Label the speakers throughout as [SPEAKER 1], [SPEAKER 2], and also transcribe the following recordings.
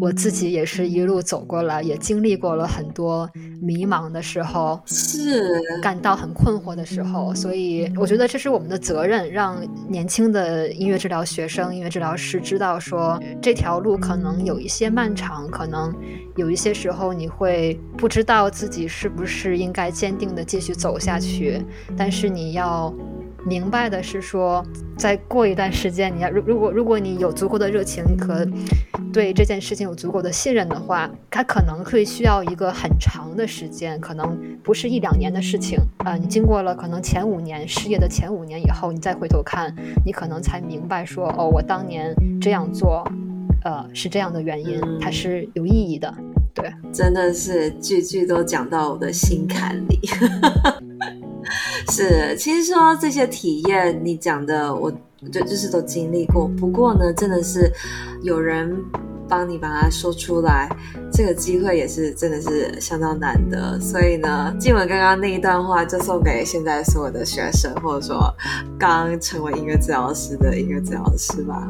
[SPEAKER 1] 我自己也是一路走过来，也经历过了很多迷茫的时候，
[SPEAKER 2] 是。
[SPEAKER 1] 感到很困惑的时候，所以我觉得这是我们的责任，让年轻的音乐治疗学生、音乐治疗师知道说，这条路可能有一些漫长，可能有一些时候你会不知道自己是不是应该坚定的继续走下去，但是你要。明白的是说，再过一段时间，你要如如果如果你有足够的热情和对这件事情有足够的信任的话，它可能会需要一个很长的时间，可能不是一两年的事情啊、呃。你经过了可能前五年事业的前五年以后，你再回头看，你可能才明白说，哦，我当年这样做，呃，是这样的原因，它是有意义的。对，
[SPEAKER 2] 真的是句句都讲到我的心坎里。是，其实说这些体验，你讲的，我就就是都经历过。不过呢，真的是有人帮你把它说出来，这个机会也是真的是相当难得。所以呢，静文刚刚那一段话，就送给现在所有的学生，或者说刚成为音乐治疗师的音乐治疗师吧。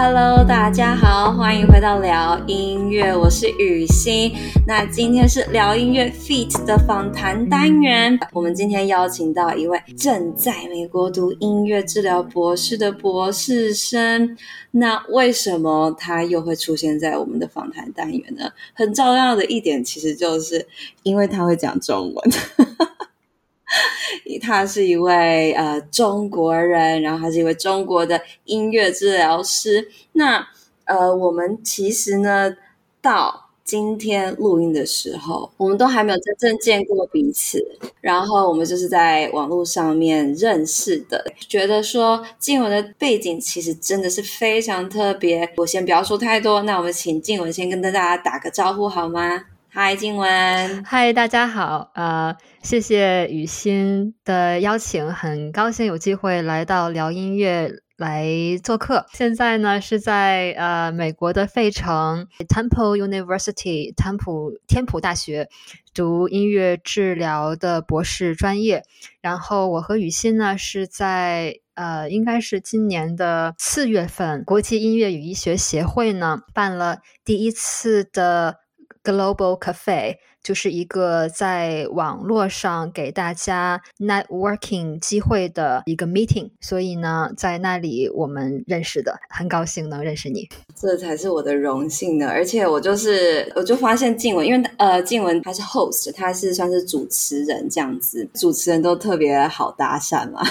[SPEAKER 2] Hello，大家好，欢迎回到聊音乐，我是雨欣。那今天是聊音乐 Feat 的访谈单元，我们今天邀请到一位正在美国读音乐治疗博士的博士生。那为什么他又会出现在我们的访谈单元呢？很重要的一点，其实就是因为他会讲中文。他是一位呃中国人，然后他是一位中国的音乐治疗师。那呃，我们其实呢，到今天录音的时候，我们都还没有真正见过彼此。然后我们就是在网络上面认识的，觉得说静文的背景其实真的是非常特别。我先不要说太多，那我们请静文先跟大家打个招呼好吗？嗨，静文。
[SPEAKER 1] 嗨，大家好。呃，谢谢雨欣的邀请，很高兴有机会来到聊音乐来做客。现在呢是在呃美国的费城 Temple University 汤普天普大学读音乐治疗的博士专业。然后我和雨欣呢是在呃应该是今年的四月份，国际音乐与医学协会呢办了第一次的。Global Cafe 就是一个在网络上给大家 networking 机会的一个 meeting，所以呢，在那里我们认识的，很高兴能认识你，
[SPEAKER 2] 这才是我的荣幸呢。而且我就是，我就发现静文，因为呃，静文他是 host，他是算是主持人这样子，主持人都特别好搭讪嘛。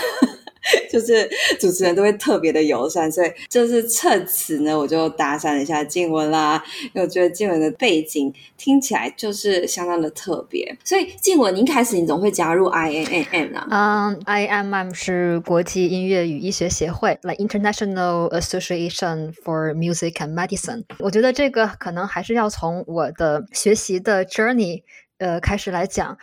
[SPEAKER 2] 就是主持人都会特别的友善，所以就是趁此呢，我就搭讪了一下静文啦。因为我觉得静文的背景听起来就是相当的特别，所以静文，你一开始你总会加入 IAMM 啊？
[SPEAKER 1] 嗯、um,，IAMM 是国际音乐与医学协会，like International Association for Music and Medicine。我觉得这个可能还是要从我的学习的 journey 呃开始来讲。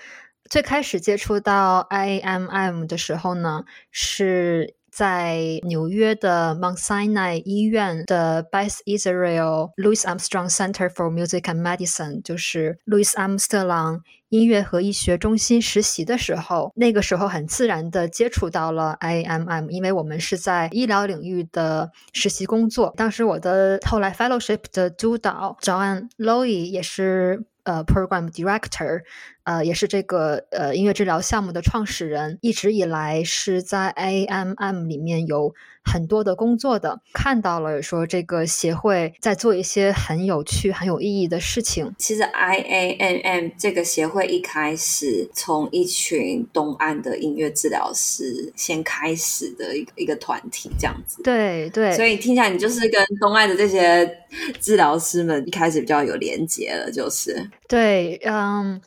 [SPEAKER 1] 最开始接触到 I M M 的时候呢，是在纽约的 Mount Sinai 医院的 Beth Israel Louis Armstrong Center for Music and Medicine，就是路易斯·阿姆斯特朗音乐和医学中心实习的时候，那个时候很自然的接触到了 I M M，因为我们是在医疗领域的实习工作。当时我的后来 Fellowship 的督导 Joanne Lowy 也是呃 Program Director。呃，也是这个呃音乐治疗项目的创始人，一直以来是在 IAMM 里面有很多的工作的，看到了说这个协会在做一些很有趣、很有意义的事情。
[SPEAKER 2] 其实 IAMM 这个协会一开始从一群东岸的音乐治疗师先开始的一个一个团体这样子。
[SPEAKER 1] 对对，
[SPEAKER 2] 所以听起来你就是跟东岸的这些治疗师们一开始比较有连接了，就是。
[SPEAKER 1] 对，嗯。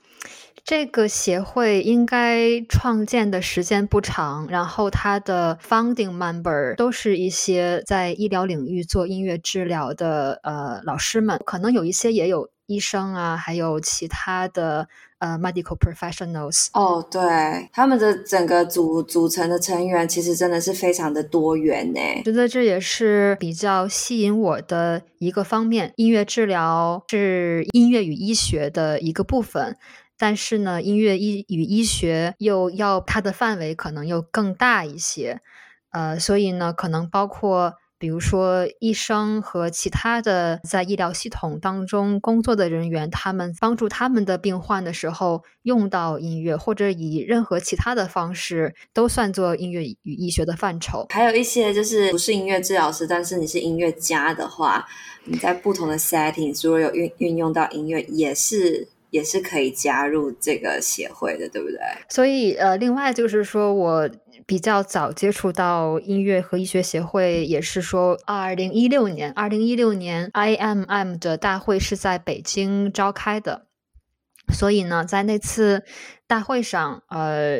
[SPEAKER 1] 这个协会应该创建的时间不长，然后它的 founding member 都是一些在医疗领域做音乐治疗的呃老师们，可能有一些也有医生啊，还有其他的呃 medical professionals。
[SPEAKER 2] 哦，对，他们的整个组组成的成员其实真的是非常的多元呢。
[SPEAKER 1] 觉得这也是比较吸引我的一个方面，音乐治疗是音乐与医学的一个部分。但是呢，音乐医与医学又要它的范围可能又更大一些，呃，所以呢，可能包括。比如说，医生和其他的在医疗系统当中工作的人员，他们帮助他们的病患的时候用到音乐，或者以任何其他的方式，都算作音乐与医学的范畴。
[SPEAKER 2] 还有一些就是不是音乐治疗师，但是你是音乐家的话，你在不同的 settings 如果有运运用到音乐，也是也是可以加入这个协会的，对不对？
[SPEAKER 1] 所以呃，另外就是说我。比较早接触到音乐和医学协会，也是说，二零一六年，二零一六年 IMM 的大会是在北京召开的，所以呢，在那次大会上，呃，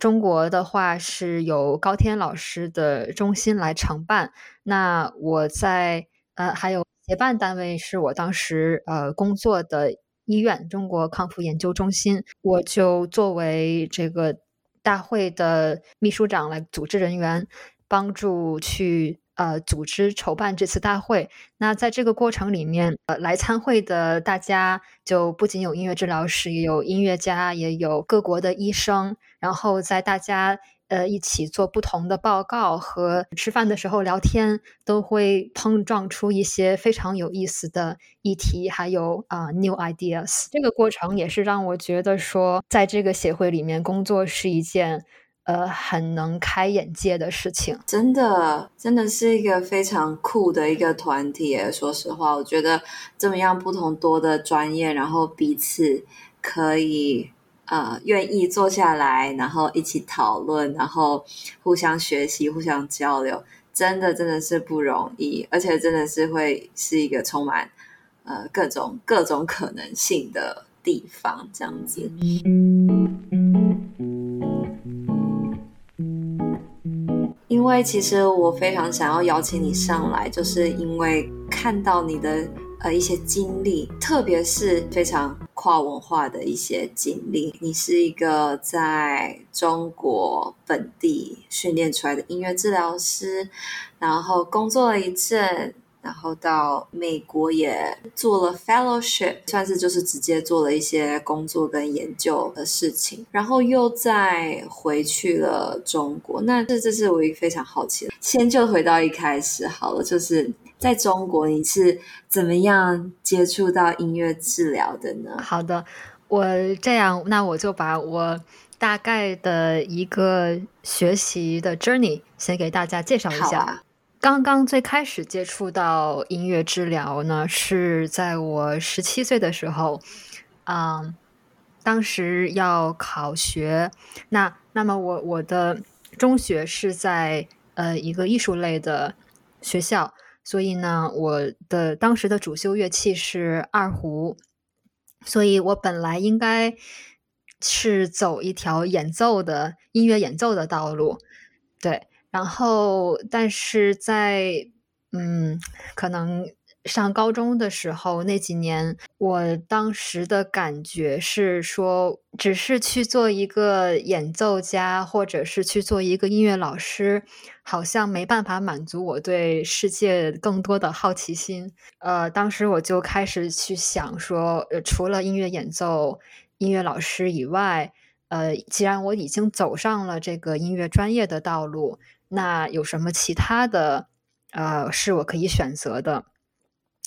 [SPEAKER 1] 中国的话是由高天老师的中心来承办，那我在呃，还有协办单位是我当时呃工作的医院中国康复研究中心，我就作为这个。大会的秘书长来组织人员，帮助去呃组织筹办这次大会。那在这个过程里面，呃，来参会的大家就不仅有音乐治疗师，也有音乐家，也有各国的医生，然后在大家。呃，一起做不同的报告和吃饭的时候聊天，都会碰撞出一些非常有意思的议题，还有啊、new ideas。这个过程也是让我觉得说，在这个协会里面工作是一件呃很能开眼界的事情。
[SPEAKER 2] 真的，真的是一个非常酷的一个团体。说实话，我觉得这么样不同多的专业，然后彼此可以。呃，愿意坐下来，然后一起讨论，然后互相学习、互相交流，真的真的是不容易，而且真的是会是一个充满呃各种各种可能性的地方，这样子。因为其实我非常想要邀请你上来，就是因为看到你的。呃，一些经历，特别是非常跨文化的一些经历。你是一个在中国本地训练出来的音乐治疗师，然后工作了一阵，然后到美国也做了 fellowship，算是就是直接做了一些工作跟研究的事情，然后又再回去了中国。那这这是我一个非常好奇的。先就回到一开始好了，就是。在中国，你是怎么样接触到音乐治疗的呢？
[SPEAKER 1] 好的，我这样，那我就把我大概的一个学习的 journey 先给大家介绍一下。啊、刚刚最开始接触到音乐治疗呢，是在我十七岁的时候，嗯，当时要考学，那那么我我的中学是在呃一个艺术类的学校。所以呢，我的当时的主修乐器是二胡，所以我本来应该是走一条演奏的音乐演奏的道路，对。然后，但是在嗯，可能。上高中的时候，那几年，我当时的感觉是说，只是去做一个演奏家，或者是去做一个音乐老师，好像没办法满足我对世界更多的好奇心。呃，当时我就开始去想说，呃，除了音乐演奏、音乐老师以外，呃，既然我已经走上了这个音乐专业的道路，那有什么其他的，呃，是我可以选择的？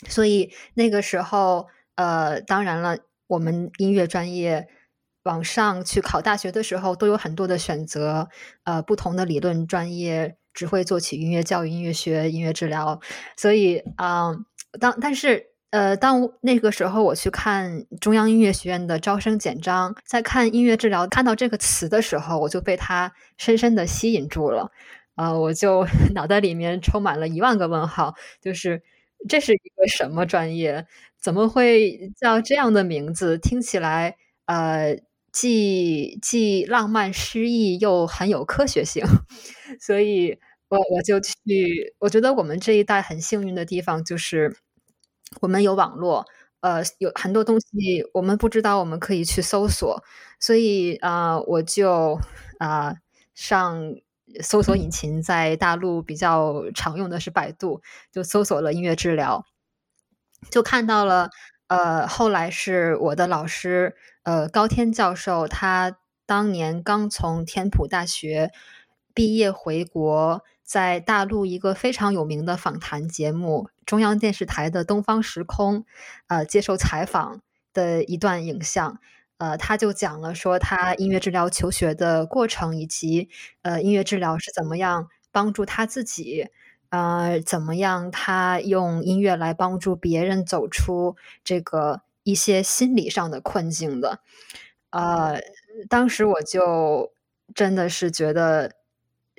[SPEAKER 1] 所以那个时候，呃，当然了，我们音乐专业往上去考大学的时候，都有很多的选择，呃，不同的理论专业，只会做曲、音乐教育、音乐学、音乐治疗。所以，啊、当但是，呃，当那个时候我去看中央音乐学院的招生简章，在看音乐治疗，看到这个词的时候，我就被它深深的吸引住了，呃，我就 脑袋里面充满了一万个问号，就是。这是一个什么专业？怎么会叫这样的名字？听起来，呃，既既浪漫诗意，又很有科学性。所以我我就去，我觉得我们这一代很幸运的地方就是，我们有网络，呃，有很多东西我们不知道，我们可以去搜索。所以啊，我就啊，上。搜索引擎在大陆比较常用的是百度，就搜索了音乐治疗，就看到了。呃，后来是我的老师，呃，高天教授，他当年刚从天普大学毕业回国，在大陆一个非常有名的访谈节目——中央电视台的《东方时空》，呃，接受采访的一段影像。呃，他就讲了说他音乐治疗求学的过程，以及呃，音乐治疗是怎么样帮助他自己。呃，怎么样？他用音乐来帮助别人走出这个一些心理上的困境的。呃，当时我就真的是觉得，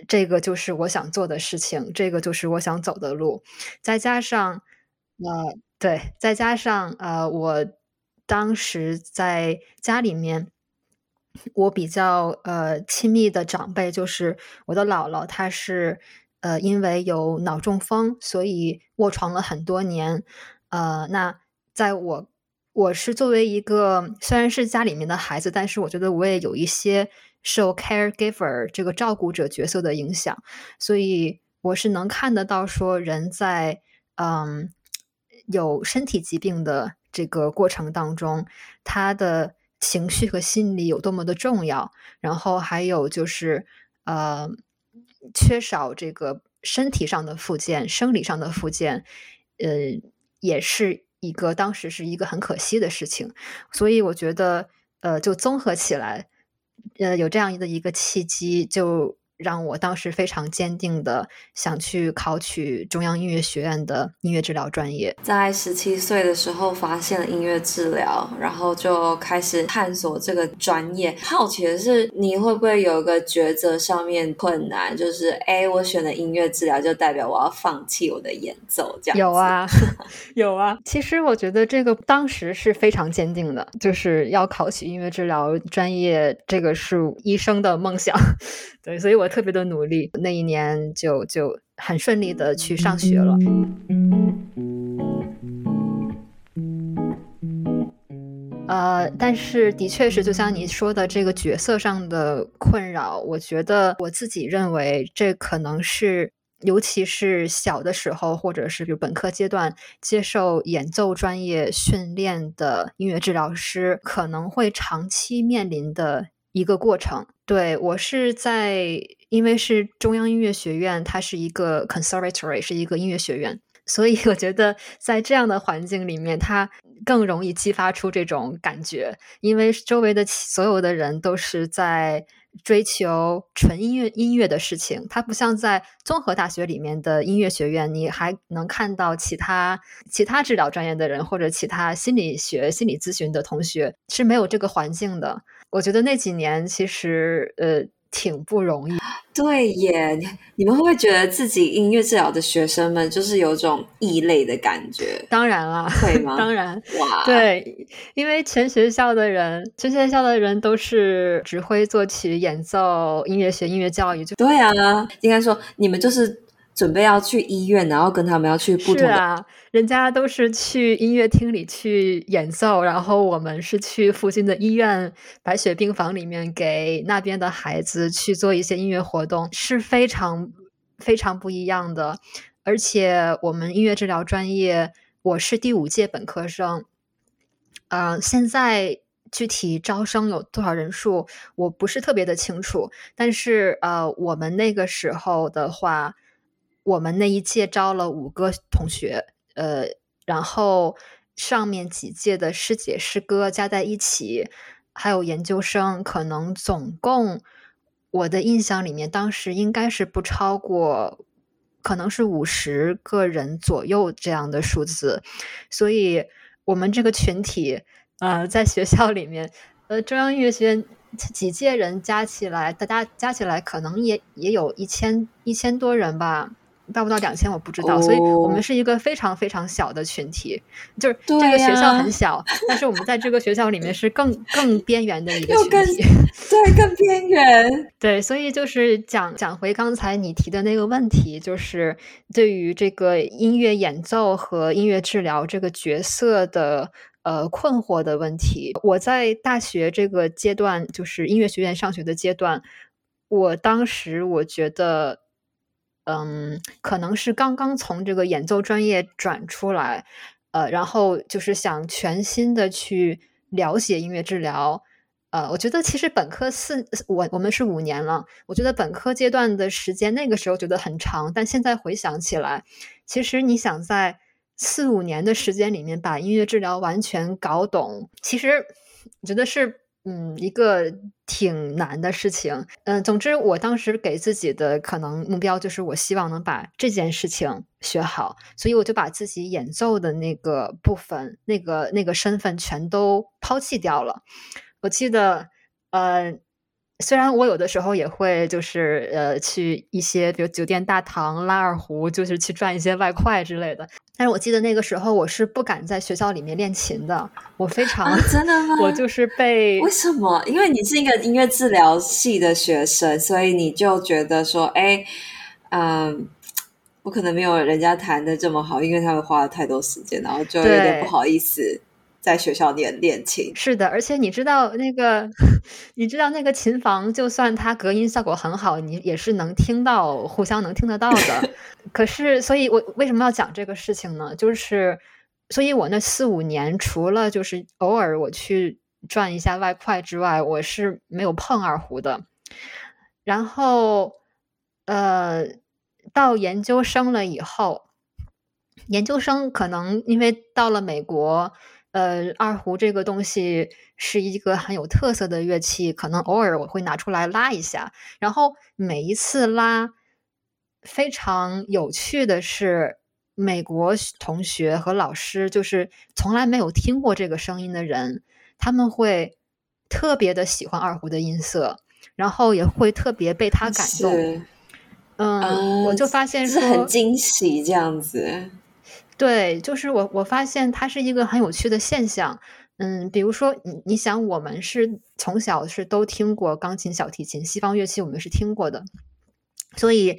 [SPEAKER 1] 这个就是我想做的事情，这个就是我想走的路。再加上，呃，对，再加上呃，我当时在家里面，我比较呃亲密的长辈就是我的姥姥，她是。呃，因为有脑中风，所以卧床了很多年。呃，那在我我是作为一个虽然是家里面的孩子，但是我觉得我也有一些受 caregiver 这个照顾者角色的影响，所以我是能看得到说人在嗯有身体疾病的这个过程当中，他的情绪和心理有多么的重要。然后还有就是呃。缺少这个身体上的复健，生理上的复健，呃，也是一个当时是一个很可惜的事情，所以我觉得，呃，就综合起来，呃，有这样的一个契机就。让我当时非常坚定的想去考取中央音乐学院的音乐治疗专业。
[SPEAKER 2] 在十七岁的时候发现了音乐治疗，然后就开始探索这个专业。好奇的是，你会不会有一个抉择上面困难？就是，哎，我选了音乐治疗，就代表我要放弃我的演奏？这样
[SPEAKER 1] 有啊，有啊。其实我觉得这个当时是非常坚定的，就是要考取音乐治疗专业，这个是医生的梦想。对，所以我我特别的努力，那一年就就很顺利的去上学了。呃，但是的确是，就像你说的这个角色上的困扰，我觉得我自己认为这可能是，尤其是小的时候，或者是比如本科阶段接受演奏专业训练的音乐治疗师，可能会长期面临的一个过程。对，我是在，因为是中央音乐学院，它是一个 conservatory，是一个音乐学院，所以我觉得在这样的环境里面，它更容易激发出这种感觉，因为周围的所有的人都是在追求纯音乐音乐的事情，它不像在综合大学里面的音乐学院，你还能看到其他其他治疗专业的人或者其他心理学、心理咨询的同学，是没有这个环境的。我觉得那几年其实呃挺不容易。
[SPEAKER 2] 对耶，你们会不会觉得自己音乐治疗的学生们就是有种异类的感觉？
[SPEAKER 1] 当然了，
[SPEAKER 2] 会 吗？
[SPEAKER 1] 当然，
[SPEAKER 2] 哇，
[SPEAKER 1] 对，因为全学校的人，全学校的人都是指挥、作曲、演奏、音乐学、音乐教育，就
[SPEAKER 2] 对啊，应该说你们就是。准备要去医院，然后跟他们要去不同的。
[SPEAKER 1] 是啊，人家都是去音乐厅里去演奏，然后我们是去附近的医院白雪病房里面给那边的孩子去做一些音乐活动，是非常非常不一样的。而且我们音乐治疗专业，我是第五届本科生，嗯、呃，现在具体招生有多少人数，我不是特别的清楚。但是呃，我们那个时候的话。我们那一届招了五个同学，呃，然后上面几届的师姐师哥加在一起，还有研究生，可能总共我的印象里面，当时应该是不超过，可能是五十个人左右这样的数字。所以，我们这个群体，呃，在学校里面，呃，中央音乐学院几届人加起来，大家加起来可能也也有一千一千多人吧。到不到两千我不知道，oh. 所以我们是一个非常非常小的群体，就是这个学校很小，啊、但是我们在这个学校里面是更更边缘的一个群体，
[SPEAKER 2] 对，更边缘。
[SPEAKER 1] 对，所以就是讲讲回刚才你提的那个问题，就是对于这个音乐演奏和音乐治疗这个角色的呃困惑的问题。我在大学这个阶段，就是音乐学院上学的阶段，我当时我觉得。嗯，可能是刚刚从这个演奏专业转出来，呃，然后就是想全新的去了解音乐治疗，呃，我觉得其实本科四我我们是五年了，我觉得本科阶段的时间那个时候觉得很长，但现在回想起来，其实你想在四五年的时间里面把音乐治疗完全搞懂，其实我觉得是。嗯，一个挺难的事情。嗯，总之，我当时给自己的可能目标就是，我希望能把这件事情学好，所以我就把自己演奏的那个部分、那个那个身份全都抛弃掉了。我记得，呃，虽然我有的时候也会就是呃去一些比如酒店大堂拉二胡，就是去赚一些外快之类的。但是我记得那个时候我是不敢在学校里面练琴的，我非常、
[SPEAKER 2] 啊、真的吗？
[SPEAKER 1] 我就是被
[SPEAKER 2] 为什么？因为你是一个音乐治疗系的学生，所以你就觉得说，哎，嗯，我可能没有人家弹的这么好，因为他们花了太多时间，然后就有点不好意思。在学校练练琴，
[SPEAKER 1] 是的，而且你知道那个，你知道那个琴房，就算它隔音效果很好，你也是能听到，互相能听得到的。可是，所以我为什么要讲这个事情呢？就是，所以我那四五年，除了就是偶尔我去赚一下外快之外，我是没有碰二胡的。然后，呃，到研究生了以后，研究生可能因为到了美国。呃，二胡这个东西是一个很有特色的乐器，可能偶尔我会拿出来拉一下。然后每一次拉，非常有趣的是，美国同学和老师就是从来没有听过这个声音的人，他们会特别的喜欢二胡的音色，然后也会特别被他感动。嗯，呃、我就发现
[SPEAKER 2] 是很惊喜这样子。
[SPEAKER 1] 对，就是我，我发现它是一个很有趣的现象。嗯，比如说，你你想，我们是从小是都听过钢琴、小提琴，西方乐器我们是听过的，所以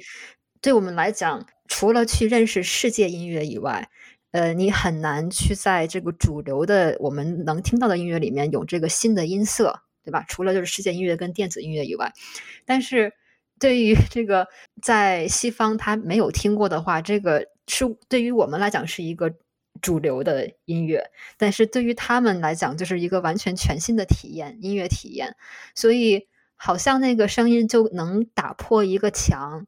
[SPEAKER 1] 对我们来讲，除了去认识世界音乐以外，呃，你很难去在这个主流的我们能听到的音乐里面有这个新的音色，对吧？除了就是世界音乐跟电子音乐以外，但是对于这个在西方他没有听过的话，这个。是对于我们来讲是一个主流的音乐，但是对于他们来讲就是一个完全全新的体验，音乐体验。所以好像那个声音就能打破一个墙，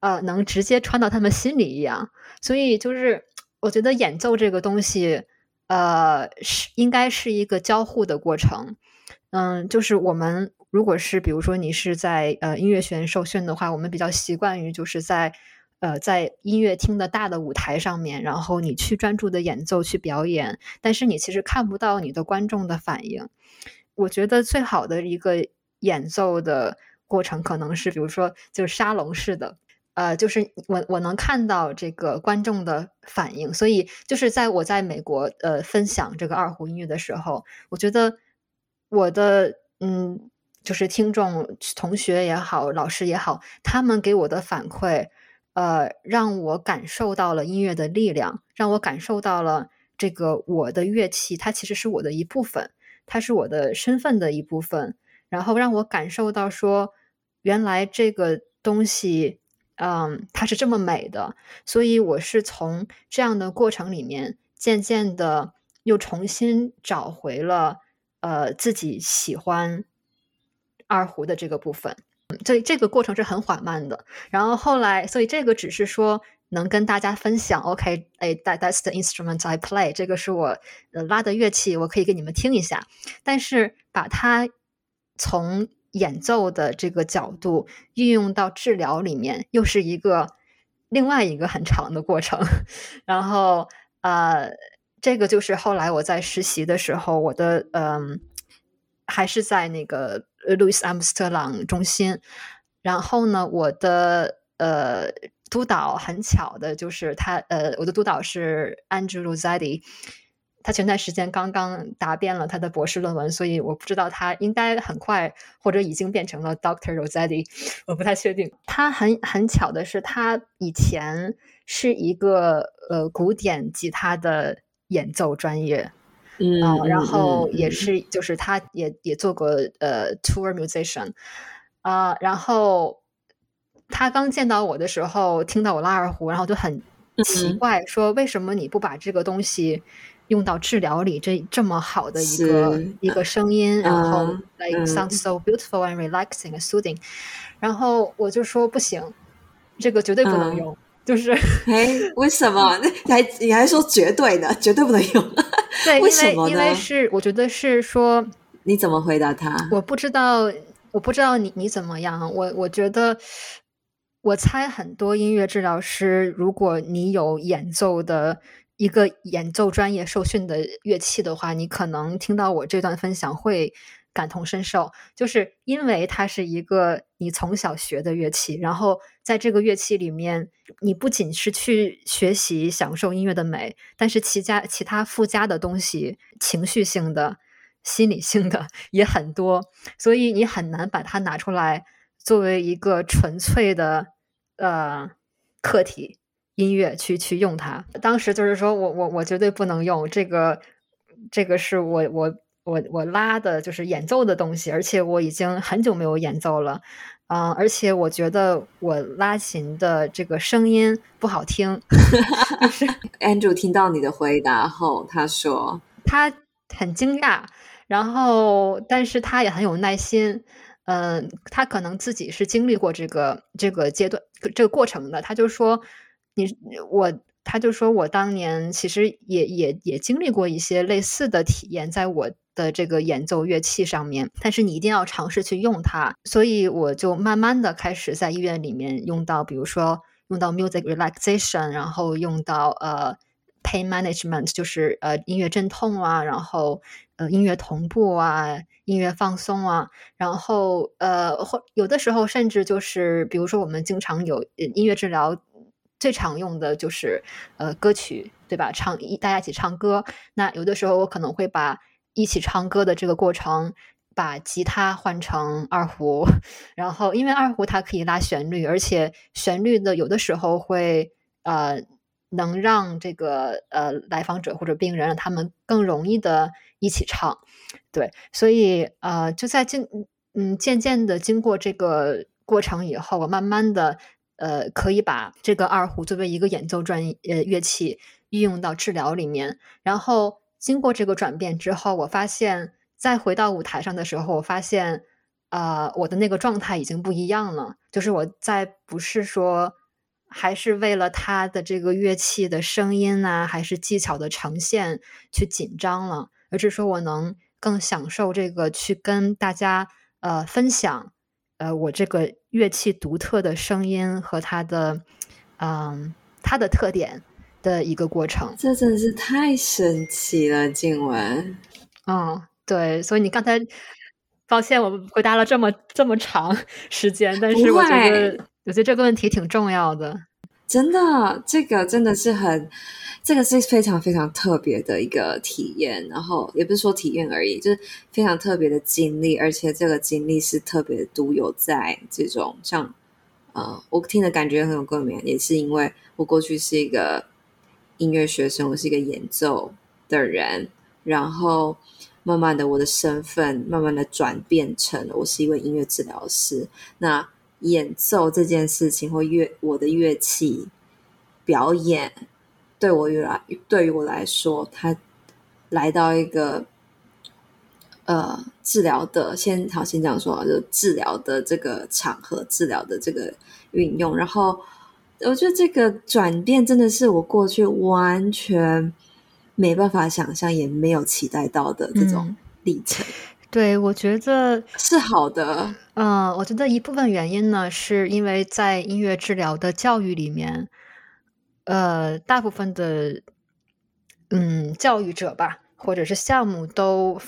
[SPEAKER 1] 呃，能直接穿到他们心里一样。所以就是我觉得演奏这个东西，呃，是应该是一个交互的过程。嗯，就是我们如果是比如说你是在呃音乐学院受训的话，我们比较习惯于就是在。呃，在音乐厅的大的舞台上面，然后你去专注的演奏、去表演，但是你其实看不到你的观众的反应。我觉得最好的一个演奏的过程，可能是比如说就是沙龙式的，呃，就是我我能看到这个观众的反应。所以就是在我在美国呃分享这个二胡音乐的时候，我觉得我的嗯，就是听众、同学也好，老师也好，他们给我的反馈。呃，让我感受到了音乐的力量，让我感受到了这个我的乐器，它其实是我的一部分，它是我的身份的一部分。然后让我感受到说，原来这个东西，嗯，它是这么美的。所以我是从这样的过程里面，渐渐的又重新找回了呃自己喜欢二胡的这个部分。所以这个过程是很缓慢的，然后后来，所以这个只是说能跟大家分享，OK，哎，that that's the instrument I play，这个是我拉的乐器，我可以给你们听一下。但是把它从演奏的这个角度运用到治疗里面，又是一个另外一个很长的过程。然后呃，这个就是后来我在实习的时候，我的嗯。还是在那个路易斯阿姆斯特朗中心，然后呢，我的呃督导很巧的就是他，呃，我的督导是 Andrew Rossetti，他前段时间刚刚答辩了他的博士论文，所以我不知道他应该很快或者已经变成了 Doctor Rossetti，我不太确定。他很很巧的是，他以前是一个呃古典吉他的演奏专业。嗯、呃，然后也是，就是他也也做过呃 tour musician，啊、呃，然后他刚见到我的时候，听到我拉二胡，然后就很奇怪，说为什么你不把这个东西用到治疗里，这这么好的一个一个声音，然后 like sounds so beautiful and relaxing and soothing，然后我就说不行，这个绝对不能用，就是
[SPEAKER 2] 哎，为什么？你还你还说绝对呢，绝对不能用？
[SPEAKER 1] 对，
[SPEAKER 2] 为什么呢？
[SPEAKER 1] 因为是我觉得是说，
[SPEAKER 2] 你怎么回答他？
[SPEAKER 1] 我不知道，我不知道你你怎么样，我我觉得。我猜很多音乐治疗师，如果你有演奏的一个演奏专业受训的乐器的话，你可能听到我这段分享会感同身受，就是因为它是一个你从小学的乐器，然后在这个乐器里面，你不仅是去学习享受音乐的美，但是其加其他附加的东西，情绪性的、心理性的也很多，所以你很难把它拿出来。作为一个纯粹的呃课题音乐去去用它，当时就是说我我我绝对不能用这个，这个是我我我我拉的就是演奏的东西，而且我已经很久没有演奏了，啊、呃，而且我觉得我拉琴的这个声音不好听。就是
[SPEAKER 2] Andrew 听到你的回答后，他说
[SPEAKER 1] 他很惊讶，然后但是他也很有耐心。嗯，他可能自己是经历过这个这个阶段这个过程的。他就说，你我，他就说我当年其实也也也经历过一些类似的体验，在我的这个演奏乐器上面。但是你一定要尝试去用它。所以我就慢慢的开始在医院里面用到，比如说用到 music relaxation，然后用到呃 pain management，就是呃音乐镇痛啊，然后呃音乐同步啊。音乐放松啊，然后呃，或有的时候甚至就是，比如说我们经常有音乐治疗，最常用的就是呃歌曲，对吧？唱一大家一起唱歌。那有的时候我可能会把一起唱歌的这个过程，把吉他换成二胡，然后因为二胡它可以拉旋律，而且旋律的有的时候会呃能让这个呃来访者或者病人让他们更容易的一起唱。对，所以呃，就在经嗯渐渐的经过这个过程以后，我慢慢的呃可以把这个二胡作为一个演奏专呃乐器运用到治疗里面。然后经过这个转变之后，我发现再回到舞台上的时候，我发现、呃，我的那个状态已经不一样了。就是我再不是说还是为了他的这个乐器的声音啊，还是技巧的呈现去紧张了，而是说我能。更享受这个去跟大家呃分享呃我这个乐器独特的声音和它的嗯、它的特点的一个过程。
[SPEAKER 2] 这真的是太神奇了，静文。
[SPEAKER 1] 嗯，对，所以你刚才抱歉，我回答了这么这么长时间，但是我觉得我觉得这个问题挺重要的。
[SPEAKER 2] 真的，这个真的是很。这个是非常非常特别的一个体验，然后也不是说体验而已，就是非常特别的经历，而且这个经历是特别独有在这种像，呃，我听的感觉很有共鸣，也是因为我过去是一个音乐学生，我是一个演奏的人，然后慢慢的我的身份慢慢的转变成我是一位音乐治疗师，那演奏这件事情或乐我的乐器表演。对我来，对于我来说，他来到一个呃治疗的，先好先这样说啊，就治疗的这个场合，治疗的这个运用，然后我觉得这个转变真的是我过去完全没办法想象，也没有期待到的这种历程。嗯、
[SPEAKER 1] 对，我觉得
[SPEAKER 2] 是好的。
[SPEAKER 1] 嗯，我觉得一部分原因呢，是因为在音乐治疗的教育里面。呃，大部分的嗯教育者吧，或者是项目都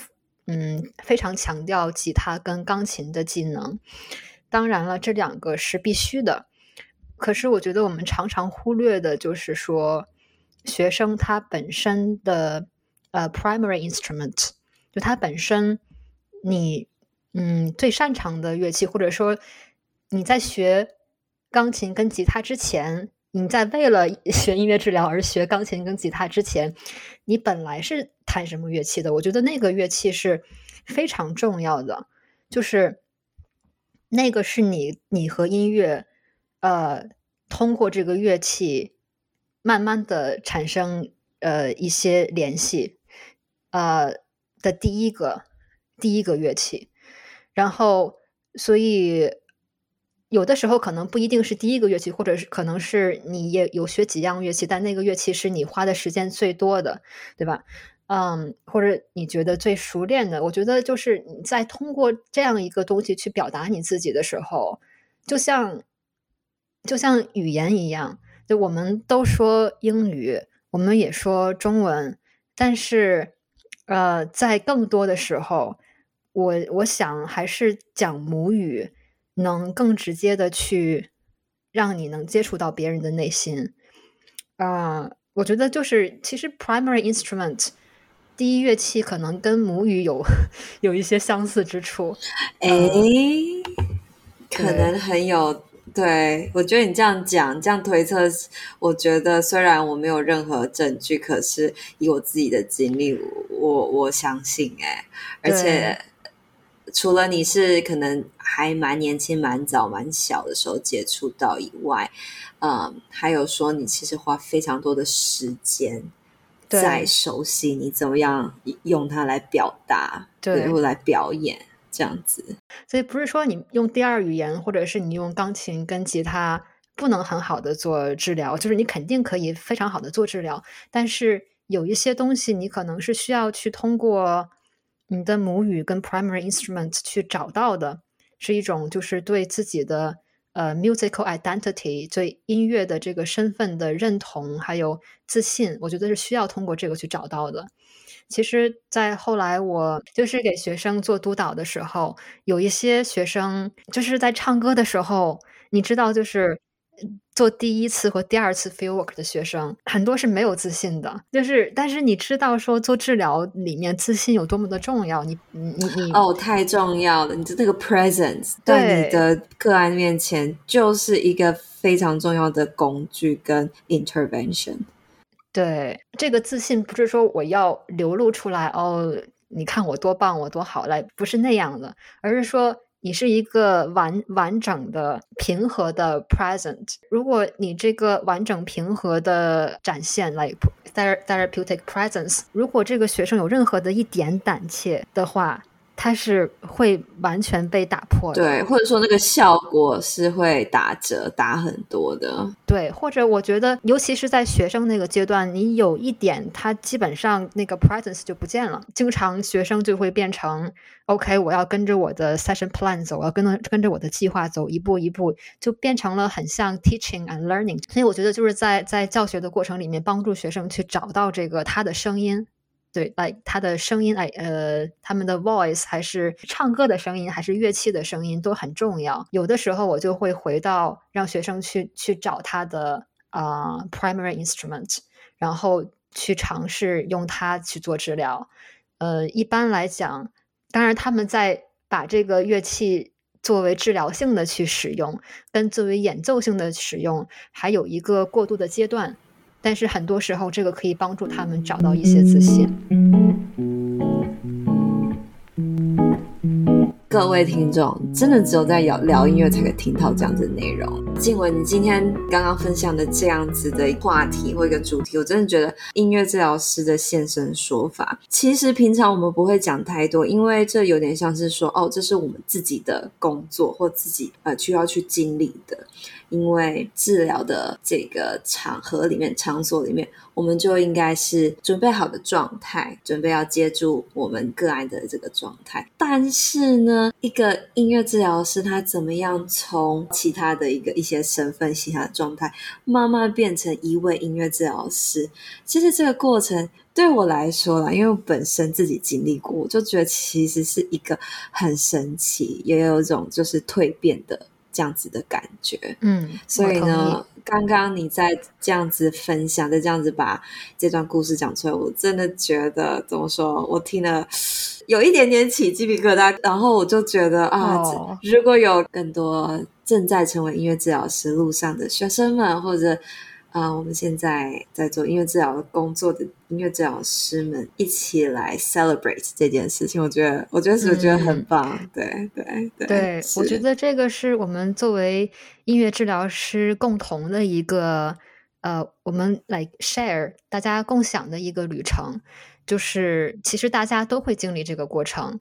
[SPEAKER 1] 嗯非常强调吉他跟钢琴的技能。当然了，这两个是必须的。可是我觉得我们常常忽略的就是说，学生他本身的呃 primary instrument，就他本身你嗯最擅长的乐器，或者说你在学钢琴跟吉他之前。你在为了 学音乐治疗而学钢琴跟吉他之前，你本来是弹什么乐器的？我觉得那个乐器是非常重要的，就是那个是你你和音乐，呃，通过这个乐器慢慢的产生呃一些联系，呃的第一个第一个乐器，然后所以有的时候可能不一定是第一个乐器，或者是可能是你也有学几样乐器，但那个乐器是你花的时间最多的，对吧？嗯，或者你觉得最熟练的，我觉得就是你在通过这样一个东西去表达你自己的时候，就像就像语言一样，就我们都说英语，我们也说中文，但是呃，在更多的时候，我我想还是讲母语能更直接的去让你能接触到别人的内心。啊、呃，我觉得就是其实 primary instrument。第一乐器可能跟母语有 有一些相似之处，
[SPEAKER 2] 哎、欸，可能很有。对，我觉得你这样讲，这样推测，我觉得虽然我没有任何证据，可是以我自己的经历，我我相信、欸，哎，而且除了你是可能还蛮年轻、蛮早、蛮小的时候接触到以外，嗯，还有说你其实花非常多的时间。在熟悉你怎么样用它来表达，对，或来表演这样子。
[SPEAKER 1] 所以不是说你用第二语言，或者是你用钢琴跟吉他不能很好的做治疗，就是你肯定可以非常好的做治疗。但是有一些东西你可能是需要去通过你的母语跟 primary instrument 去找到的，是一种就是对自己的。呃、musical identity 对音乐的这个身份的认同，还有自信，我觉得是需要通过这个去找到的。其实，在后来我就是给学生做督导的时候，有一些学生就是在唱歌的时候，你知道，就是。做第一次和第二次 fieldwork 的学生很多是没有自信的，就是但是你知道说做治疗里面自信有多么的重要，你你你
[SPEAKER 2] 哦太重要了，你的那个 presence 在你的个案面前就是一个非常重要的工具跟 intervention。
[SPEAKER 1] 对，这个自信不是说我要流露出来哦，你看我多棒，我多好来，不是那样的，而是说。你是一个完完整的、平和的 present。如果你这个完整平和的展现，like therapeutic presence，如果这个学生有任何的一点胆怯的话，它是会完全被打破的，
[SPEAKER 2] 对，或者说那个效果是会打折，打很多的，
[SPEAKER 1] 对，或者我觉得，尤其是在学生那个阶段，你有一点，它基本上那个 presence 就不见了，经常学生就会变成，OK，我要跟着我的 session plan 走，我要跟着跟着我的计划走，一步一步就变成了很像 teaching and learning，所以我觉得就是在在教学的过程里面，帮助学生去找到这个他的声音。对，来他的声音，来呃，他们的 voice 还是唱歌的声音，还是乐器的声音都很重要。有的时候我就会回到让学生去去找他的啊、primary instrument，然后去尝试用它去做治疗。呃，一般来讲，当然他们在把这个乐器作为治疗性的去使用，跟作为演奏性的使用，还有一个过渡的阶段。但是很多时候，这个可以帮助他们找到一些自信。
[SPEAKER 2] 各位听众，真的只有在聊聊音乐才可以听到这样子的内容。静文，你今天刚刚分享的这样子的话题或一个主题，我真的觉得音乐治疗师的现身说法，其实平常我们不会讲太多，因为这有点像是说，哦，这是我们自己的工作或自己呃需要去经历的。因为治疗的这个场合里面、场所里面，我们就应该是准备好的状态，准备要接住我们个案的这个状态。但是呢，一个音乐治疗师他怎么样从其他的一个一些身份、其他的状态，慢慢变成一位音乐治疗师？其实这个过程对我来说啦，因为我本身自己经历过，我就觉得其实是一个很神奇，也有一种就是蜕变的。这样子的感觉，
[SPEAKER 1] 嗯，
[SPEAKER 2] 所以呢，刚刚你在这样子分享，在这样子把这段故事讲出来，我真的觉得怎么说，我听了有一点点起鸡皮疙瘩，然后我就觉得啊，哦，如果有更多正在成为音乐治疗师路上的学生们，或者。啊，我们现在在做音乐治疗的工作的音乐治疗师们一起来 celebrate 这件事情，我觉得，我觉得是我觉得很棒，嗯、对对对。
[SPEAKER 1] 对，我觉得这个是我们作为音乐治疗师共同的一个呃，我们来 share 大家共享的一个旅程，就是其实大家都会经历这个过程。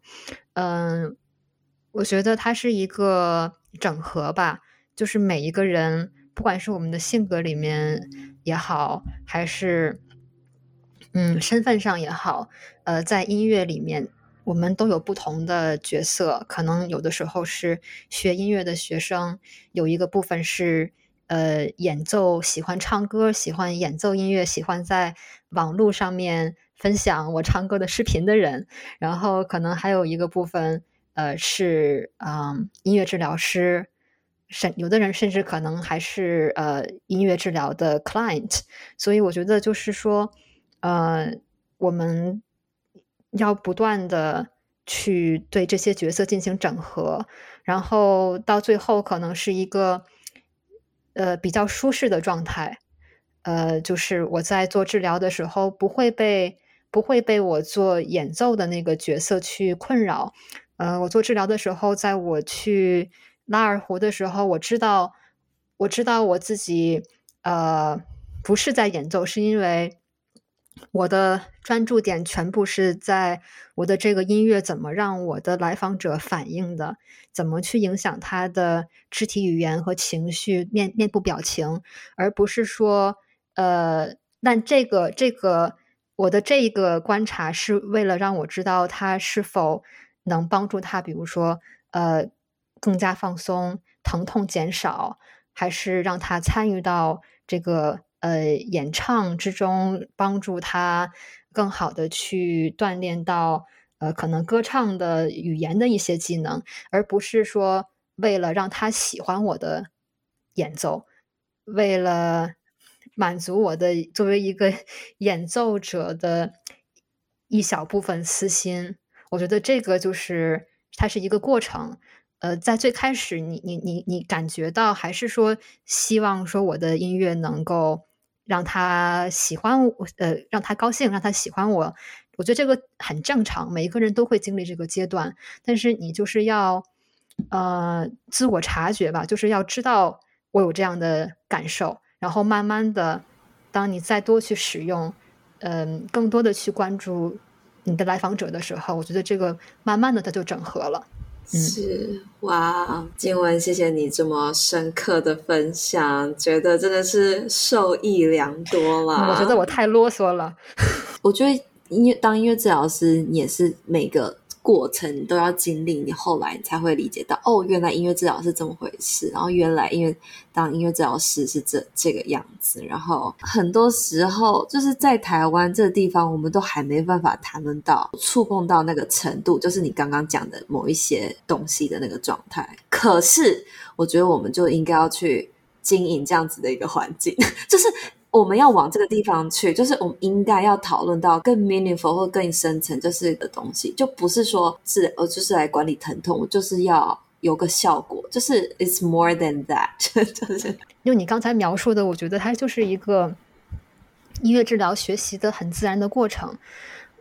[SPEAKER 1] 嗯、呃，我觉得它是一个整合吧，就是每一个人，不管是我们的性格里面也好，还是嗯身份上也好，呃，在音乐里面。我们都有不同的角色，可能有的时候是学音乐的学生，有一个部分是呃演奏，喜欢唱歌，喜欢演奏音乐，喜欢在网络上面分享我唱歌的视频的人，然后可能还有一个部分呃是嗯、音乐治疗师，甚有的人甚至可能还是呃音乐治疗的 client，所以我觉得就是说呃我们。要不断的去对这些角色进行整合，然后到最后可能是一个呃比较舒适的状态，呃，就是我在做治疗的时候不会被不会被我做演奏的那个角色去困扰，呃，我做治疗的时候，在我去拉二胡的时候，我知道我知道我自己呃不是在演奏，是因为。我的专注点全部是在我的这个音乐怎么让我的来访者反应的，怎么去影响他的肢体语言和情绪、面面部表情，而不是说，呃，但这个这个我的这个观察是为了让我知道他是否能帮助他，比如说，呃，更加放松，疼痛减少，还是让他参与到这个。呃，演唱之中帮助他更好的去锻炼到呃，可能歌唱的语言的一些技能，而不是说为了让他喜欢我的演奏，为了满足我的作为一个 演奏者的一小部分私心。我觉得这个就是它是一个过程。呃，在最开始你，你你你感觉到还是说希望说我的音乐能够。让他喜欢我，呃，让他高兴，让他喜欢我。我觉得这个很正常，每一个人都会经历这个阶段。但是你就是要，呃，自我察觉吧，就是要知道我有这样的感受，然后慢慢的，当你再多去使用，嗯、更多的去关注你的来访者的时候，我觉得这个慢慢的它就整合了。
[SPEAKER 2] 是哇，静雯，谢谢你这么深刻的分享，觉得真的是受益良多了。
[SPEAKER 1] 我觉得我太啰嗦了。
[SPEAKER 2] 我觉得音乐当音乐治疗师，也是每个。过程都要经历，你后来才会理解到，哦，原来音乐治疗是这么回事，然后原来因为当音乐治疗师是这这个样子，然后很多时候就是在台湾这个地方，我们都还没办法谈论到触碰到那个程度，就是你刚刚讲的某一些东西的那个状态。可是我觉得我们就应该要去经营这样子的一个环境，就是。我们要往这个地方去，就是我们应该要讨论到更 meaningful 或更深层就是的东西，就不是说是呃，就是来管理疼痛，就是要有个效果，就是 it's more than that，就是
[SPEAKER 1] 用你刚才描述的，我觉得它就是一个音乐治疗学习的很自然的过程。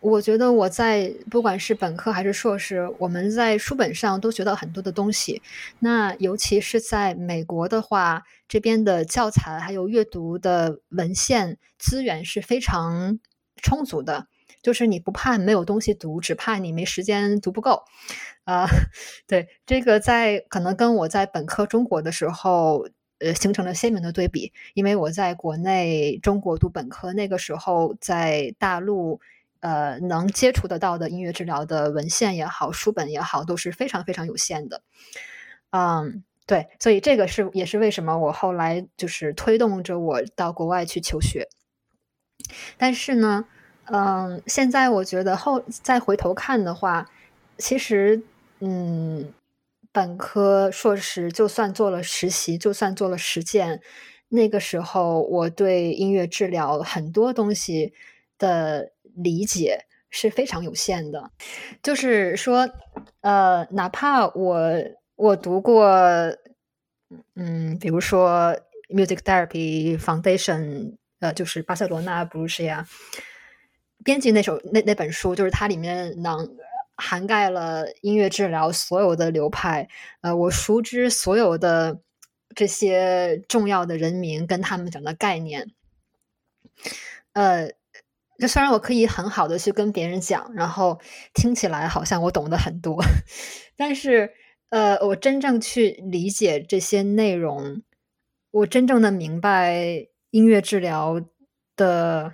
[SPEAKER 1] 我觉得我在不管是本科还是硕士，我们在书本上都学到很多的东西。那尤其是在美国的话，这边的教材还有阅读的文献资源是非常充足的。就是你不怕没有东西读，只怕你没时间读不够。啊、对，这个在可能跟我在本科中国的时候，呃，形成了鲜明的对比。因为我在国内中国读本科，那个时候在大陆。呃，能接触得到的音乐治疗的文献也好，书本也好，都是非常非常有限的。嗯，对，所以这个是也是为什么我后来就是推动着我到国外去求学。但是呢，嗯，现在我觉得后再回头看的话，其实，嗯，本科、硕士就算做了实习，就算做了实践，那个时候我对音乐治疗很多东西的。理解是非常有限的，就是说，呃，哪怕我我读过，嗯，比如说 Music Therapy Foundation，呃，就是巴塞罗那布鲁西亚编辑那首那那本书，就是它里面能涵盖了音乐治疗所有的流派，呃，我熟知所有的这些重要的人名跟他们讲的概念。呃，就虽然我可以很好的去跟别人讲，然后听起来好像我懂得很多，但是呃，我真正去理解这些内容，我真正的明白音乐治疗的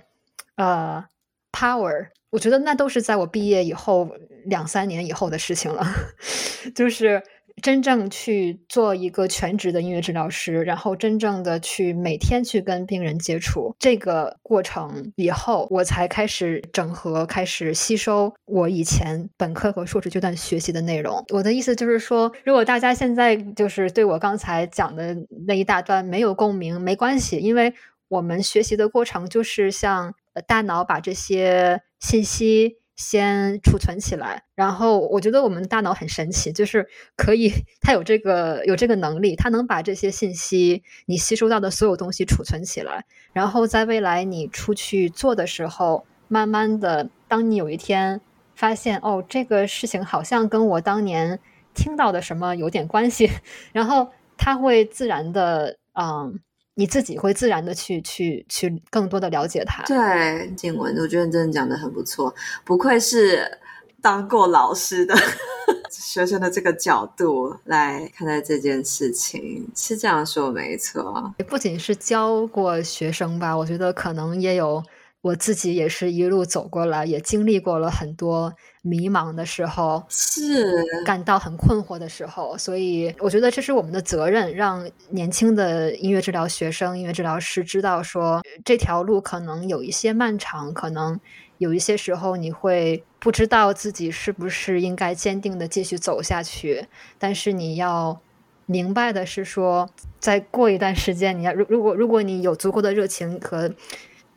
[SPEAKER 1] 呃 power，我觉得那都是在我毕业以后两三年以后的事情了，就是。真正去做一个全职的音乐治疗师，然后真正的去每天去跟病人接触，这个过程以后，我才开始整合，开始吸收我以前本科和硕士阶段学习的内容。我的意思就是说，如果大家现在就是对我刚才讲的那一大段没有共鸣，没关系，因为我们学习的过程就是像大脑把这些信息。先储存起来，然后我觉得我们大脑很神奇，就是可以，它有这个有这个能力，它能把这些信息你吸收到的所有东西储存起来，然后在未来你出去做的时候，慢慢的，当你有一天发现哦，这个事情好像跟我当年听到的什么有点关系，然后它会自然的，嗯。你自己会自然的去去去更多的了解他。
[SPEAKER 2] 对，静文，我觉得你真的讲的很不错，不愧是当过老师的 学生的这个角度来看待这件事情，是这样说没错。
[SPEAKER 1] 不仅是教过学生吧，我觉得可能也有。我自己也是一路走过来，也经历过了很多迷茫的时候，
[SPEAKER 2] 是
[SPEAKER 1] 感到很困惑的时候，所以我觉得这是我们的责任，让年轻的音乐治疗学生、音乐治疗师知道说，这条路可能有一些漫长，可能有一些时候你会不知道自己是不是应该坚定的继续走下去，但是你要明白的是说，再过一段时间，你要如如果如果你有足够的热情和。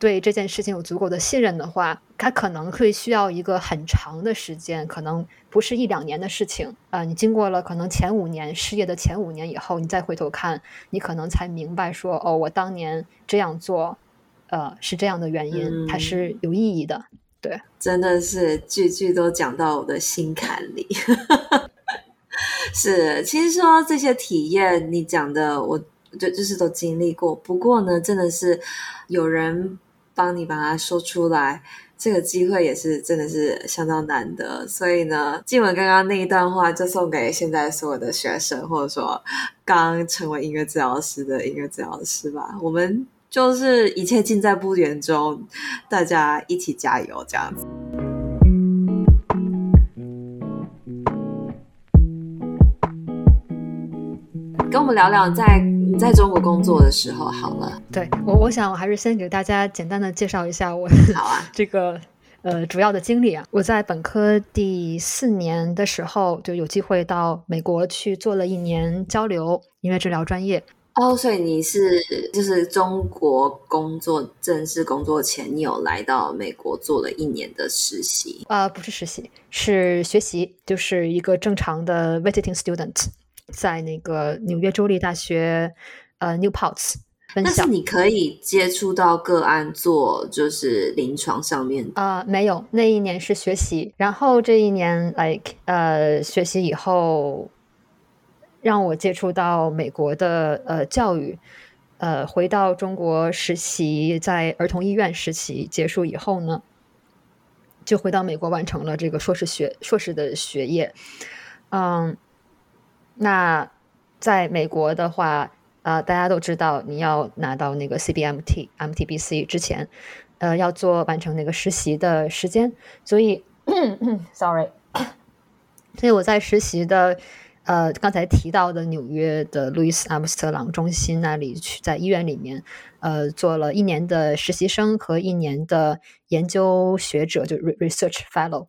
[SPEAKER 1] 对这件事情有足够的信任的话，他可能会需要一个很长的时间，可能不是一两年的事情啊、呃。你经过了可能前五年事业的前五年以后，你再回头看，你可能才明白说，哦，我当年这样做，呃，是这样的原因，它是有意义的。嗯、对，
[SPEAKER 2] 真的是句句都讲到我的心坎里。是，其实说这些体验，你讲的，我就就是都经历过。不过呢，真的是有人。帮你把它说出来，这个机会也是真的是相当难得。所以呢，静文刚刚那一段话就送给现在所有的学生，或者说刚成为音乐治疗师的音乐治疗师吧。我们就是一切尽在不言中，大家一起加油，这样子。我们聊聊在。你在中国工作的时候，好了。
[SPEAKER 1] 对我，我想我还是先给大家简单的介绍一下我
[SPEAKER 2] 好啊
[SPEAKER 1] 这个呃主要的经历啊。我在本科第四年的时候就有机会到美国去做了一年交流音乐治疗专业。
[SPEAKER 2] 哦，所以你是就是中国工作正式工作前，你有来到美国做了一年的实习？
[SPEAKER 1] 啊、呃，不是实习，是学习，就是一个正常的 visiting student。在那个纽约州立大学，呃 Newports 分享。
[SPEAKER 2] 但是你可以接触到个案做，就是临床上面
[SPEAKER 1] 啊、呃，没有，那一年是学习，然后这一年，like 呃，学习以后，让我接触到美国的呃教育，呃，回到中国实习，在儿童医院实习结束以后呢，就回到美国完成了这个硕士学硕士的学业，嗯。那在美国的话，呃，大家都知道，你要拿到那个 CBMT、MTBC 之前，呃，要做完成那个实习的时间。所以，sorry，所以我在实习的，呃，刚才提到的纽约的路易斯阿姆斯特朗中心那里去，在医院里面，呃，做了一年的实习生和一年的研究学者，就 research fellow。